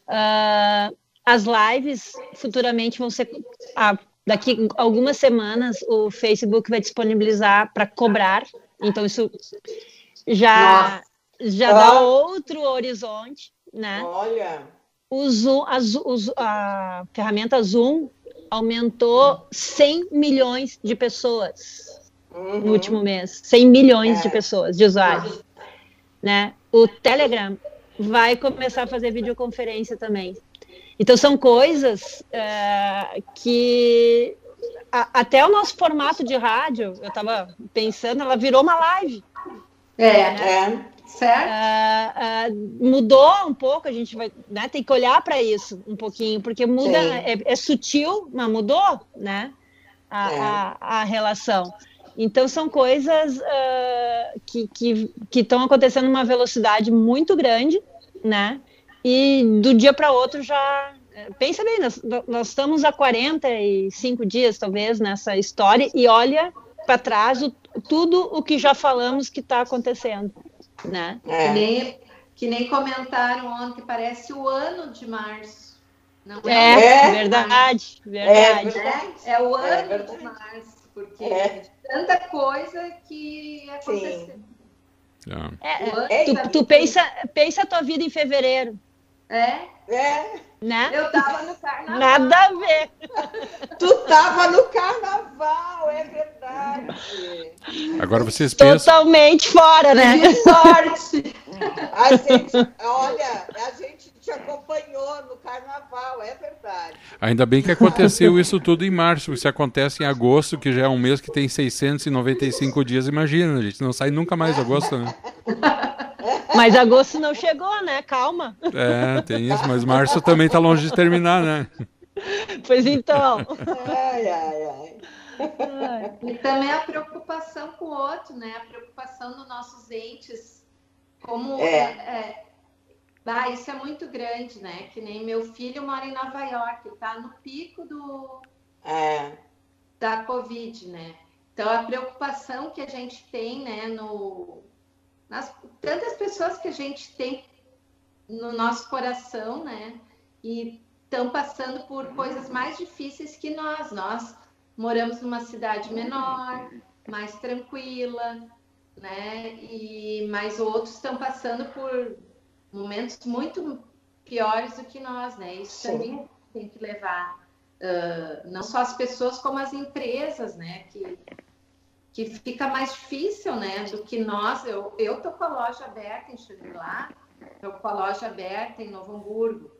Uh, as lives futuramente vão ser ah, daqui algumas semanas o Facebook vai disponibilizar para cobrar. Então isso já Nossa. já dá outro horizonte, né? Olha. O Zoom, a, a ferramenta Zoom aumentou 100 milhões de pessoas uhum. no último mês. 100 milhões é. de pessoas, de usuários. Né? O Telegram vai começar a fazer videoconferência também. Então, são coisas é, que a, até o nosso formato de rádio, eu estava pensando, ela virou uma live. É, né? é. Certo. Uh, uh, mudou um pouco, a gente vai né, tem que olhar para isso um pouquinho, porque muda, é, é, sutil, mas mudou, né? A, é. a, a relação. Então, são coisas uh, que estão acontecendo numa velocidade muito grande, né? E do dia para outro já. Pensa bem, nós, nós, estamos há 45 dias, talvez, nessa história, e olha para trás o, tudo o que já falamos que está acontecendo, né? É. Que, nem, que nem comentaram ontem, parece o ano de março. Não é, é, verdade, verdade. É, é o ano de março porque é. tanta coisa que aconteceu. É, é, tu, tu pensa, pensa a tua vida em fevereiro. É? É. Né? Eu tava no carnaval. Nada a ver. tu tava no carnaval, é verdade. Agora vocês pensam. Totalmente fora, né? Que sorte! A gente, olha, a gente te acompanhou no carnaval, é verdade. Ainda bem que aconteceu isso tudo em março. Se acontece em agosto, que já é um mês que tem 695 dias, imagina, a gente não sai nunca mais de agosto, né? Mas agosto não chegou, né? Calma. É, tem isso, mas março também está longe de terminar, né? Pois então. Ai, ai, ai. E também a preocupação com o outro, né? A preocupação dos nossos entes. Como é. é, isso é muito grande, né? Que nem meu filho mora em Nova York, está no pico do é. da Covid, né? Então a preocupação que a gente tem, né, no nas tantas pessoas que a gente tem no nosso coração, né? E estão passando por coisas mais difíceis que nós. Nós moramos numa cidade menor, mais tranquila, né? E mais outros estão passando por momentos muito piores do que nós, né? Isso Sim. também tem que levar uh, não só as pessoas como as empresas, né? Que que fica mais difícil, né, do que nós. Eu, eu tô com a loja aberta em Xangri-Lá, tô com a loja aberta em Novo Hamburgo.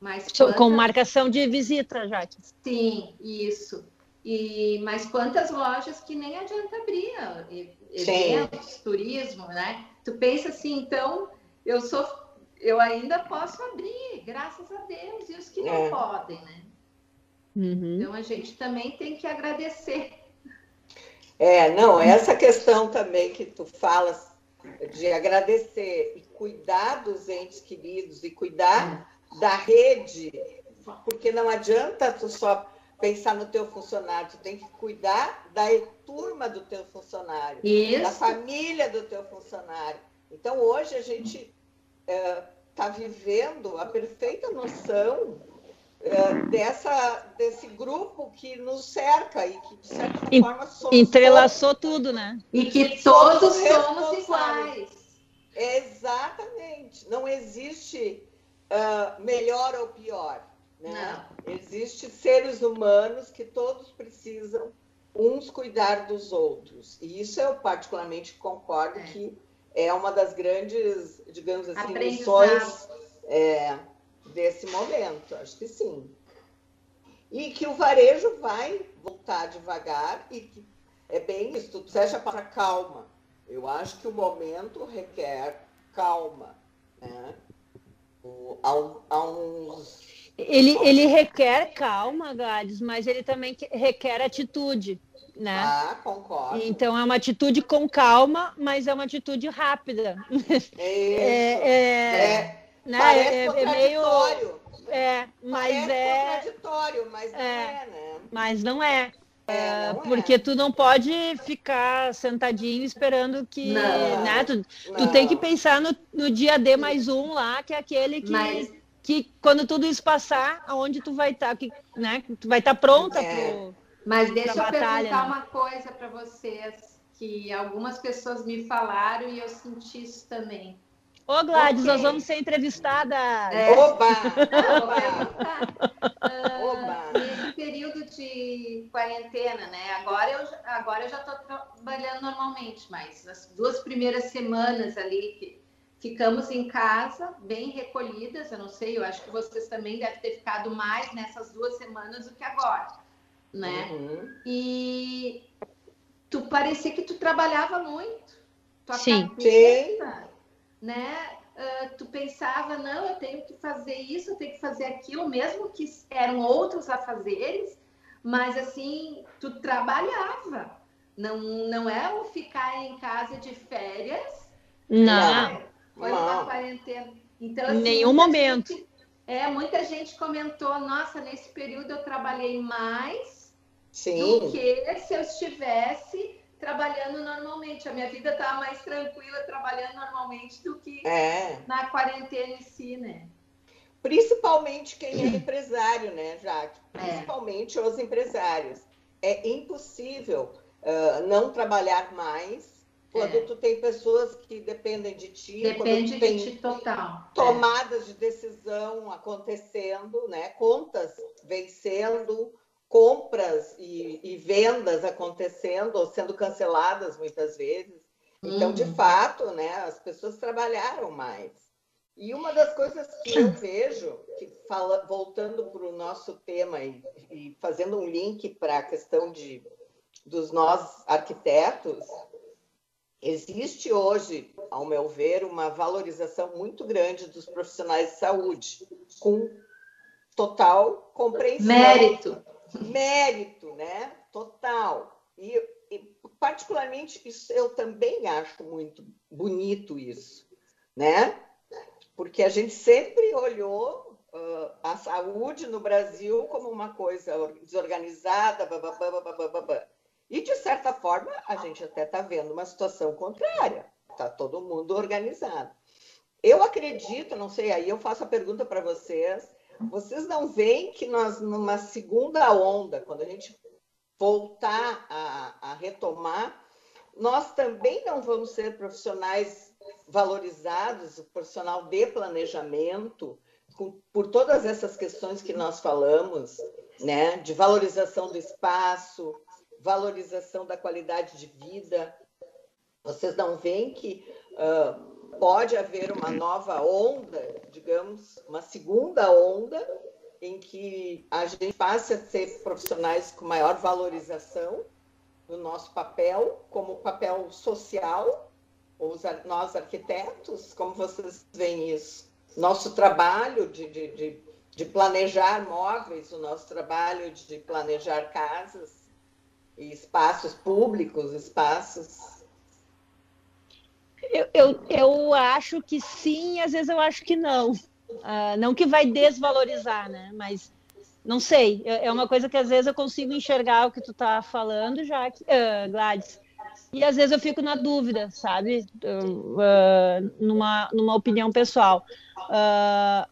Mas quantas... Com marcação de visita, já. Sim, isso. E, mas quantas lojas que nem adianta abrir, eventos, Sim. turismo, né? Tu pensa assim, então, eu sou, eu ainda posso abrir, graças a Deus, e os que não é. podem, né? Uhum. Então a gente também tem que agradecer é, não, essa questão também que tu falas de agradecer e cuidar dos entes queridos e cuidar da rede, porque não adianta tu só pensar no teu funcionário, tu tem que cuidar da turma do teu funcionário, Isso. da família do teu funcionário. Então hoje a gente está vivendo a perfeita noção é, dessa, desse grupo que nos cerca e que, de certa forma, somos Entrelaçou todos, tudo, né? E que todos somos iguais. Exatamente. Não existe uh, melhor ou pior. Né? Não. Existe seres humanos que todos precisam uns cuidar dos outros. E isso eu particularmente concordo é. que é uma das grandes, digamos assim, lições é, desse momento, acho que sim. E que o varejo vai voltar devagar e que é bem isso, tu seja para calma. Eu acho que o momento requer calma. Né? há, um, há uns... ele, ele requer calma, Gades, mas ele também requer atitude. Né? Ah, concordo. Então é uma atitude com calma, mas é uma atitude rápida. É, é, é, né? Parece é, é meio. É, mas Parece é. contraditório, mas não é, né? Mas não é. É, porque é. tu não pode ficar sentadinho esperando que. Não, né? tu, tu tem que pensar no, no dia D mais um lá, que é aquele que, Mas... que quando tudo isso passar, aonde tu vai estar, tá, que, né? Tu vai estar tá pronta é. pro. Mas deixa eu batalha, perguntar né? uma coisa para vocês, que algumas pessoas me falaram e eu senti isso também. Ô, Gladys, okay. nós vamos ser entrevistadas. É. Oba! Oba! nesse período de quarentena, né? Agora eu, agora eu já estou trabalhando normalmente, mas as duas primeiras semanas ali que ficamos em casa, bem recolhidas, eu não sei, eu acho que vocês também devem ter ficado mais nessas duas semanas do que agora, né? Uhum. E tu parecia que tu trabalhava muito. Tua Sim. Cabeça, né? Uh, tu pensava, não, eu tenho que fazer isso, eu tenho que fazer aquilo, mesmo que eram outros a fazeres, mas assim, tu trabalhava. Não, não é o ficar em casa de férias. Não. Né? Foi uma quarentena. Então, assim, Nenhum momento. Gente, é, muita gente comentou, nossa, nesse período eu trabalhei mais Sim. do que se eu estivesse trabalhando normalmente. A minha vida estava mais tranquila trabalhando normalmente do que é. na quarentena em si, né? Principalmente quem é empresário, né, Jaque? É. Principalmente é. os empresários. é impossível uh, não trabalhar mais quando é. tu tem pessoas que dependem de ti, Depende de ti total. tomadas de decisão acontecendo, né? Contas vencendo, compras e, e, vendas acontecendo ou sendo canceladas muitas vezes. Então, uhum. de fato, né, as pessoas trabalharam mais. E uma das coisas que eu vejo, que fala, voltando para o nosso tema e, e, fazendo um link para a questão de, dos nós arquitetos, existe hoje, ao meu ver, uma valorização muito grande dos profissionais de saúde, com total compreensão. Mérito. Mérito, né? Total. E, e particularmente, isso eu também acho muito bonito isso, né? porque a gente sempre olhou uh, a saúde no Brasil como uma coisa desorganizada, bababá, e de certa forma a gente até está vendo uma situação contrária, está todo mundo organizado. Eu acredito, não sei, aí eu faço a pergunta para vocês, vocês não veem que nós, numa segunda onda, quando a gente voltar a, a retomar, nós também não vamos ser profissionais valorizados, o profissional de planejamento, com, por todas essas questões que nós falamos, né, de valorização do espaço, valorização da qualidade de vida. Vocês não veem que uh, pode haver uma nova onda, digamos, uma segunda onda, em que a gente passe a ser profissionais com maior valorização do nosso papel, como papel social, os, nós arquitetos, como vocês veem isso? Nosso trabalho de, de, de, de planejar móveis, o nosso trabalho de planejar casas e espaços públicos, espaços. Eu, eu, eu acho que sim, às vezes eu acho que não. Uh, não que vai desvalorizar, né? Mas não sei. É, é uma coisa que às vezes eu consigo enxergar o que tu tá falando, já que, uh, Gladys. E às vezes eu fico na dúvida, sabe? Uh, numa, numa opinião pessoal. Uh,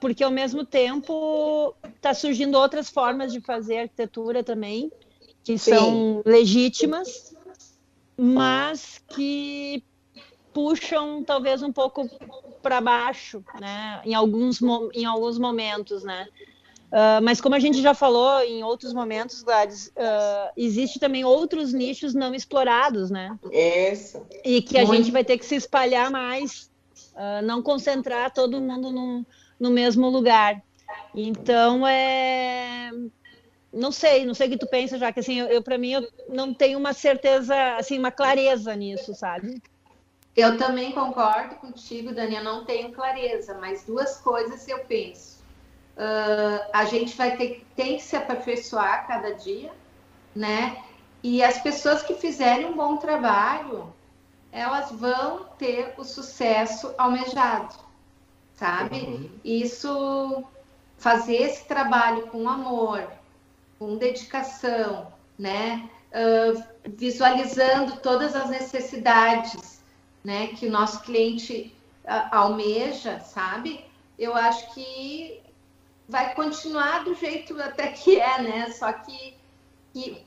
porque ao mesmo tempo está surgindo outras formas de fazer arquitetura também, que Sim. são legítimas, mas que puxam talvez um pouco para baixo, né? Em alguns, em alguns momentos, né? Uh, mas como a gente já falou em outros momentos, Gladys, uh, existe também outros nichos não explorados, né? Isso. E que a Muito. gente vai ter que se espalhar mais, uh, não concentrar todo mundo no, no mesmo lugar. Então, é... Não sei, não sei o que tu pensa, já que assim, eu, eu para mim, eu não tenho uma certeza, assim, uma clareza nisso, sabe? Eu também concordo contigo, Dani, eu não tenho clareza, mas duas coisas eu penso uh, a gente vai ter tem que se aperfeiçoar cada dia, né? E as pessoas que fizerem um bom trabalho, elas vão ter o sucesso almejado, sabe? Uhum. Isso, fazer esse trabalho com amor, com dedicação, né? Uh, visualizando todas as necessidades, né? Que o nosso cliente almeja, sabe? Eu acho que vai continuar do jeito até que é, né? Só que, que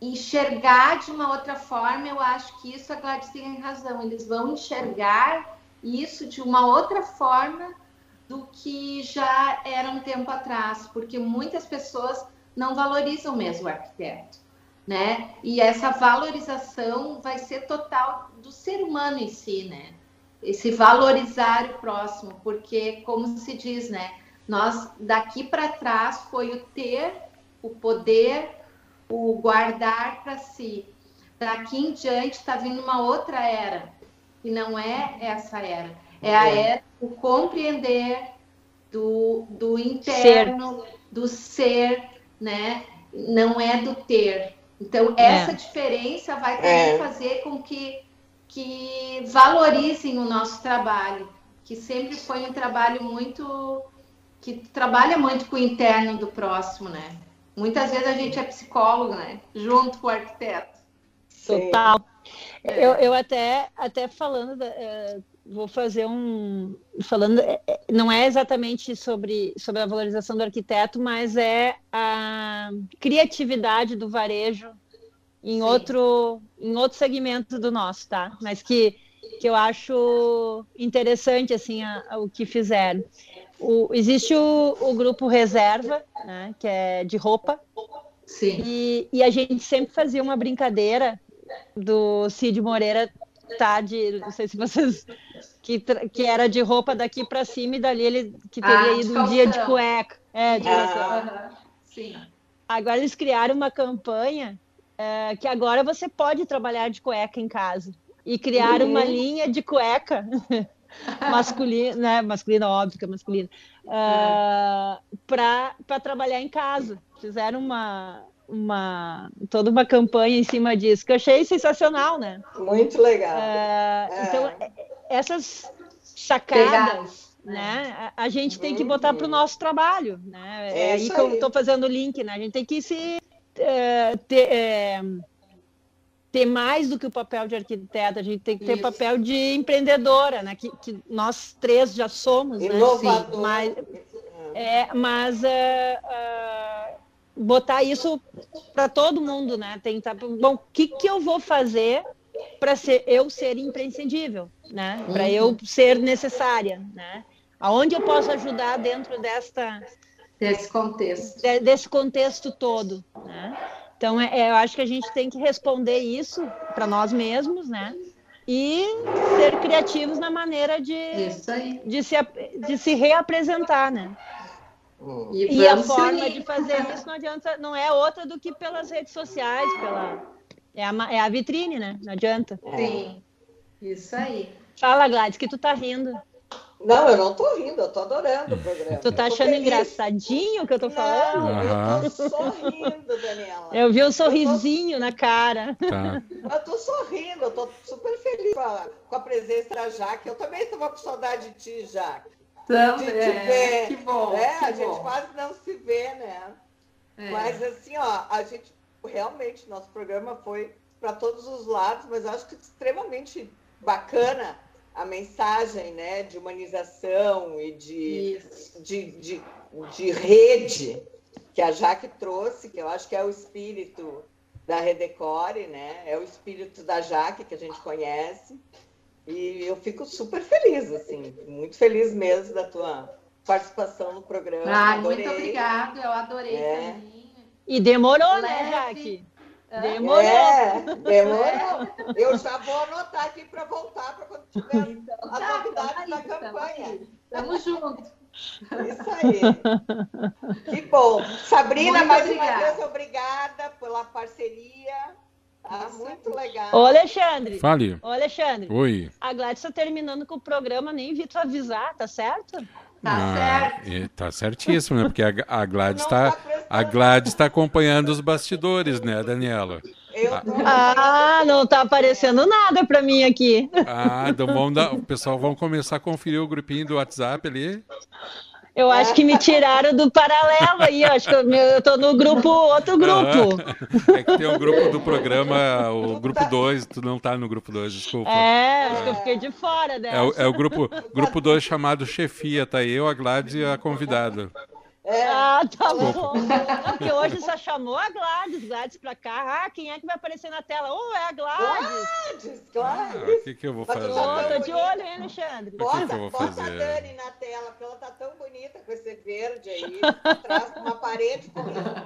enxergar de uma outra forma, eu acho que isso a Gladys tem razão. Eles vão enxergar isso de uma outra forma do que já era um tempo atrás, porque muitas pessoas não valorizam mesmo o arquiteto, né? E essa valorização vai ser total do ser humano em si, né? Esse valorizar o próximo, porque como se diz, né? Nós daqui para trás foi o ter, o poder, o guardar para si. Daqui em diante está vindo uma outra era, que não é essa era. É a era do compreender, do, do interno, ser. do ser, né? Não é do ter. Então, essa é. diferença vai também é. fazer com que, que valorizem o nosso trabalho, que sempre foi um trabalho muito que trabalha muito com o interno do próximo, né? Muitas vezes a gente é psicólogo, né? Junto com o arquiteto. Total. É. Eu, eu até, até falando, da, uh, vou fazer um falando é, é, não é exatamente sobre sobre a valorização do arquiteto, mas é a criatividade do varejo em Sim. outro em outro segmento do nosso, tá? Mas que que eu acho interessante assim a, a, o que fizeram. O, existe o, o, grupo reserva, né, que é de roupa. Sim. E, e a gente sempre fazia uma brincadeira do Cid Moreira tá de, não sei se vocês que, que era de roupa daqui para cima e dali ele que teria ah, ido um dia de cueca. É, de ah, Sim. Agora eles criaram uma campanha é, que agora você pode trabalhar de cueca em casa e criaram uhum. uma linha de cueca masculina, né, masculina óbvio que é masculina, uh, é. para trabalhar em casa. Fizeram uma uma toda uma campanha em cima disso que eu achei sensacional, né? Muito legal. Uh, é. Então é, essas sacadas, né? A, a, gente tem que botar para o nosso trabalho, né? É, é aí que eu estou fazendo o link, né? A gente tem que se uh, ter, uh, ter mais do que o papel de arquiteta, a gente tem que ter Isso. papel de empreendedora, né? Que, que, nós três já somos, Inovador. né? Mas, é, mas uh, botar isso para todo mundo, né? Tentar, bom, o que, que eu vou fazer para ser eu ser imprescindível, né? Para eu uhum. ser necessária, né? Aonde eu posso ajudar dentro desta desse contexto, de, desse contexto todo, né? Então, é, é, eu acho que a gente tem que responder isso para nós mesmos, né? E ser criativos na maneira de, de, se, de se reapresentar, né? E, e a forma de fazer isso não adianta, não é outra do que pelas redes sociais, pela é a, é a vitrine, né? Não adianta. Sim, isso aí. Fala, Gladys, que tu tá rindo. Não, eu não tô rindo, eu tô adorando o programa. Tu tá achando engraçadinho o que eu tô falando? Não, eu tô sorrindo, Daniela. Eu vi um sorrisinho tô... na cara. Tá. Eu tô sorrindo, eu tô super feliz com a, com a presença da Jaque. Eu também tava com saudade de ti, Jaque. Também, é, que bom. É, que a bom. gente quase não se vê, né? É. Mas assim, ó, a gente realmente nosso programa foi para todos os lados, mas acho que extremamente bacana a mensagem, né, de humanização e de, de, de, de, rede que a Jaque trouxe, que eu acho que é o espírito da Redecore, né? É o espírito da Jaque que a gente conhece. E eu fico super feliz, assim, muito feliz mesmo da tua participação no programa. Ah, muito obrigada, eu adorei é. também. E demorou, né, Leve. né, Jaque? Demorou. É, demorou. Eu já vou anotar aqui para voltar para quando tiver então, a tá, novidade da campanha. Tamo junto. Isso aí. Que bom. Sabrina, muito mais obrigada. uma vez, obrigada pela parceria. Ah, muito legal. Ô, Alexandre. Fale. Ô, Alexandre. Oi. A Gladys está terminando com o programa, nem vi tu avisar, tá certo? Tá ah, certo. Tá certíssimo, né? Porque a, a Gladys está tá a Gladys está acompanhando os bastidores, né, Daniela? Ah, não tá aparecendo nada para mim aqui. Ah, então vamos dar, o pessoal vão começar a conferir o grupinho do WhatsApp ali. Eu acho que me tiraram do paralelo aí, acho que eu, eu tô no grupo, outro grupo. É que tem o um grupo do programa, o grupo 2, tu não tá no grupo 2, desculpa. É, acho que eu fiquei de fora dessa. É, o, é o grupo 2 grupo dois chamado Chefia, tá eu, a Gladys e a convidada. É. Ah, tá bom. Porque hoje só chamou a Gladys, Gladys pra cá. Ah, quem é que vai aparecer na tela? Oh, é a Gladys. Gladys, Gladys. Ah, o que, que eu vou fazer? Oh, tô de olho, hein, Alexandre? O que, que eu vou bota fazer? a Dani na tela, porque ela tá tão bonita com esse verde aí. Traz uma parede,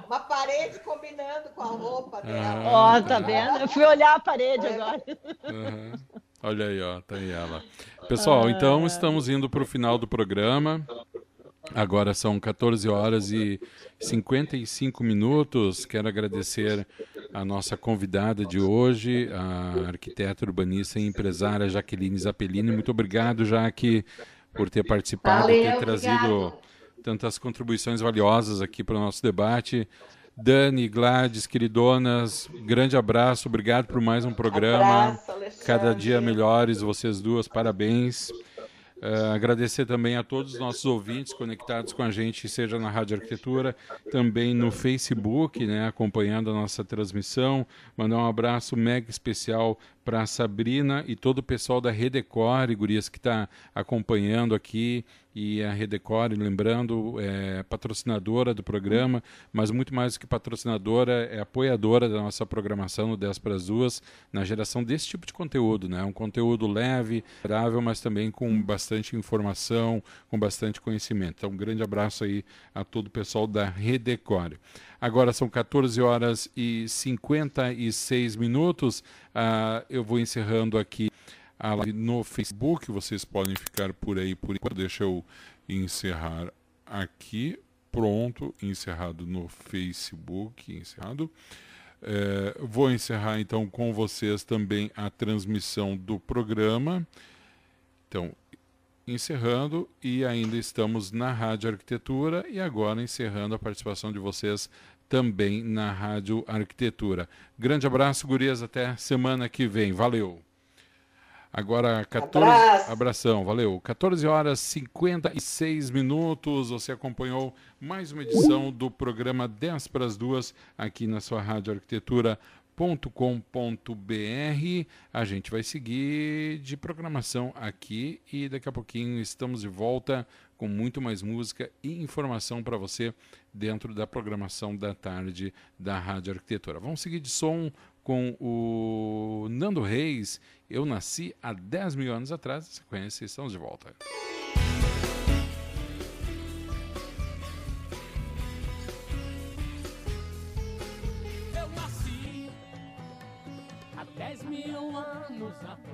uma parede combinando com a roupa dela. Ó, oh, tá vendo? Eu fui olhar a parede é. agora. Uhum. Olha aí, ó, tá aí ela. Pessoal, ah. então estamos indo para o final do programa. Agora são 14 horas e 55 minutos. Quero agradecer a nossa convidada de hoje, a arquiteta urbanista e empresária Jaqueline Zappellini. Muito obrigado, Jaque, por ter participado, Valeu, ter trazido obrigado. tantas contribuições valiosas aqui para o nosso debate. Dani, Gladys, queridonas, grande abraço, obrigado por mais um programa. Abraço, Cada dia melhores, vocês duas, parabéns. Uh, agradecer também a todos os nossos ouvintes conectados com a gente, seja na Rádio Arquitetura, também no Facebook, né, acompanhando a nossa transmissão. Mandar um abraço mega especial para a Sabrina e todo o pessoal da Redecore, gurias que está acompanhando aqui e a Redecore, lembrando, é patrocinadora do programa, mas muito mais do que patrocinadora, é apoiadora da nossa programação no 10 para as duas, na geração desse tipo de conteúdo, né? Um conteúdo leve, agradável, mas também com bastante informação, com bastante conhecimento. Então, um grande abraço aí a todo o pessoal da Redecore. Agora são 14 horas e 56 minutos. Uh, eu vou encerrando aqui a live no Facebook. Vocês podem ficar por aí por enquanto. Deixa eu encerrar aqui. Pronto, encerrado no Facebook. Encerrado. É, vou encerrar então com vocês também a transmissão do programa. Então, encerrando e ainda estamos na Rádio Arquitetura e agora encerrando a participação de vocês também na Rádio Arquitetura. Grande abraço, gurias, até semana que vem. Valeu. Agora 14 Abraço. abração, valeu. 14 horas 56 minutos. Você acompanhou mais uma edição do programa 10 para as duas aqui na sua Rádio Arquitetura com.br. A gente vai seguir de programação aqui e daqui a pouquinho estamos de volta com muito mais música e informação para você dentro da programação da tarde da Rádio Arquitetura. Vamos seguir de som com o Nando Reis. Eu nasci há 10 mil anos atrás. Sequência, estamos de volta. mil anos atrás.